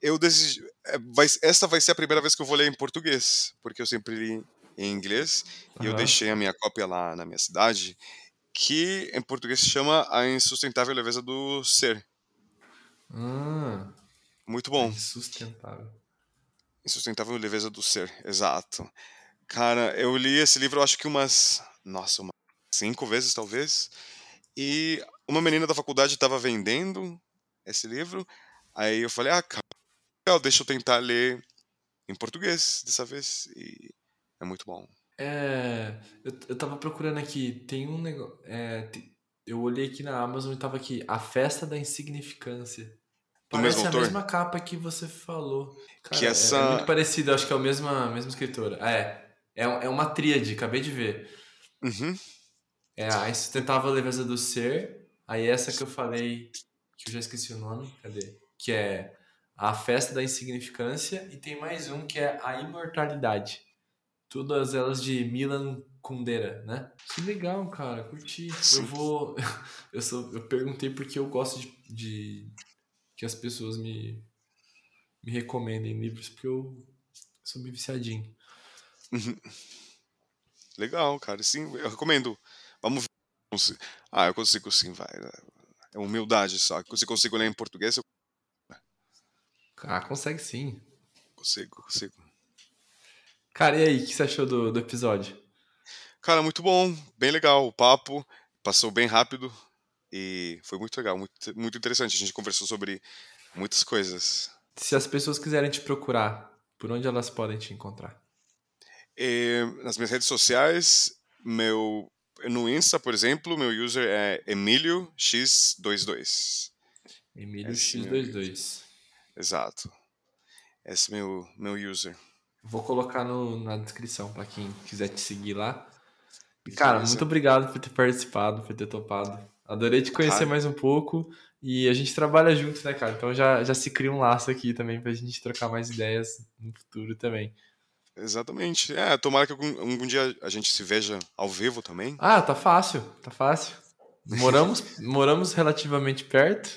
eu decidi. É, vai, essa vai ser a primeira vez que eu vou ler em português, porque eu sempre li em inglês uhum. e eu deixei a minha cópia lá na minha cidade, que em português se chama A Insustentável Leveza do Ser.
Ah,
Muito bom.
Insustentável.
Insustentável Leveza do Ser, exato. Cara, eu li esse livro, acho que umas. Nossa, umas cinco vezes talvez. E uma menina da faculdade estava vendendo esse livro, aí eu falei, ah, cara, deixa eu tentar ler em português dessa vez, e é muito bom.
É, eu, eu tava procurando aqui, tem um negócio, é, eu olhei aqui na Amazon e tava aqui, A Festa da Insignificância. Parece a mesma capa que você falou. Cara, que essa... é, é muito parecido, acho que é a mesma, a mesma escritora. É, é, é uma tríade, acabei de ver.
Uhum.
É a Insustentável Leveza do Ser, aí essa que eu falei, que eu já esqueci o nome, cadê? Que é A Festa da Insignificância, e tem mais um que é A Imortalidade. Todas elas de Milan Kundera, né? Que legal, cara, curti. Sim. Eu vou. Eu, sou, eu perguntei porque eu gosto de, de que as pessoas me, me recomendem livros, porque eu sou meio viciadinho.
Legal, cara. Sim, eu recomendo. Vamos ver. Ah, eu consigo sim, vai. É humildade só. Se consigo ler em português, eu.
Ah, consegue sim.
Consigo, consigo.
Cara, e aí, o que você achou do, do episódio?
Cara, muito bom, bem legal. O papo passou bem rápido. E foi muito legal, muito, muito interessante. A gente conversou sobre muitas coisas.
Se as pessoas quiserem te procurar, por onde elas podem te encontrar?
E, nas minhas redes sociais, meu no Insta, por exemplo, meu user é Emílio X22.
Emílio X22.
Exato. Esse é meu meu user.
Vou colocar no, na descrição para quem quiser te seguir lá. Cara, muito obrigado por ter participado, por ter topado. Adorei te conhecer mais um pouco e a gente trabalha junto, né, cara? Então já, já se cria um laço aqui também pra gente trocar mais ideias no futuro também.
Exatamente. É, tomara que algum, algum dia a gente se veja ao vivo também.
Ah, tá fácil, tá fácil. Moramos, moramos relativamente perto.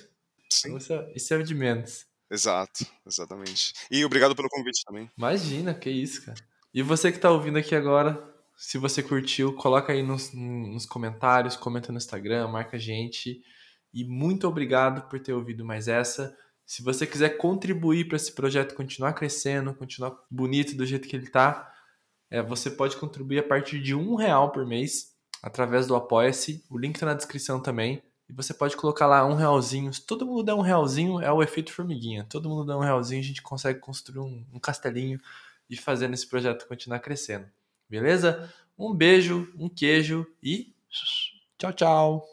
Sim. Então isso, é, isso é de menos.
Exato, exatamente. E obrigado pelo convite também.
Imagina, que isso, cara. E você que tá ouvindo aqui agora, se você curtiu, coloca aí nos, nos comentários, comenta no Instagram, marca a gente. E muito obrigado por ter ouvido mais essa. Se você quiser contribuir para esse projeto continuar crescendo, continuar bonito do jeito que ele está, é, você pode contribuir a partir de um real por mês através do Apoia-se. O link está na descrição também. E você pode colocar lá um realzinho. Se todo mundo der um realzinho, é o efeito formiguinha. Todo mundo der um realzinho, a gente consegue construir um, um castelinho e fazer esse projeto continuar crescendo. Beleza? Um beijo, um queijo e tchau, tchau.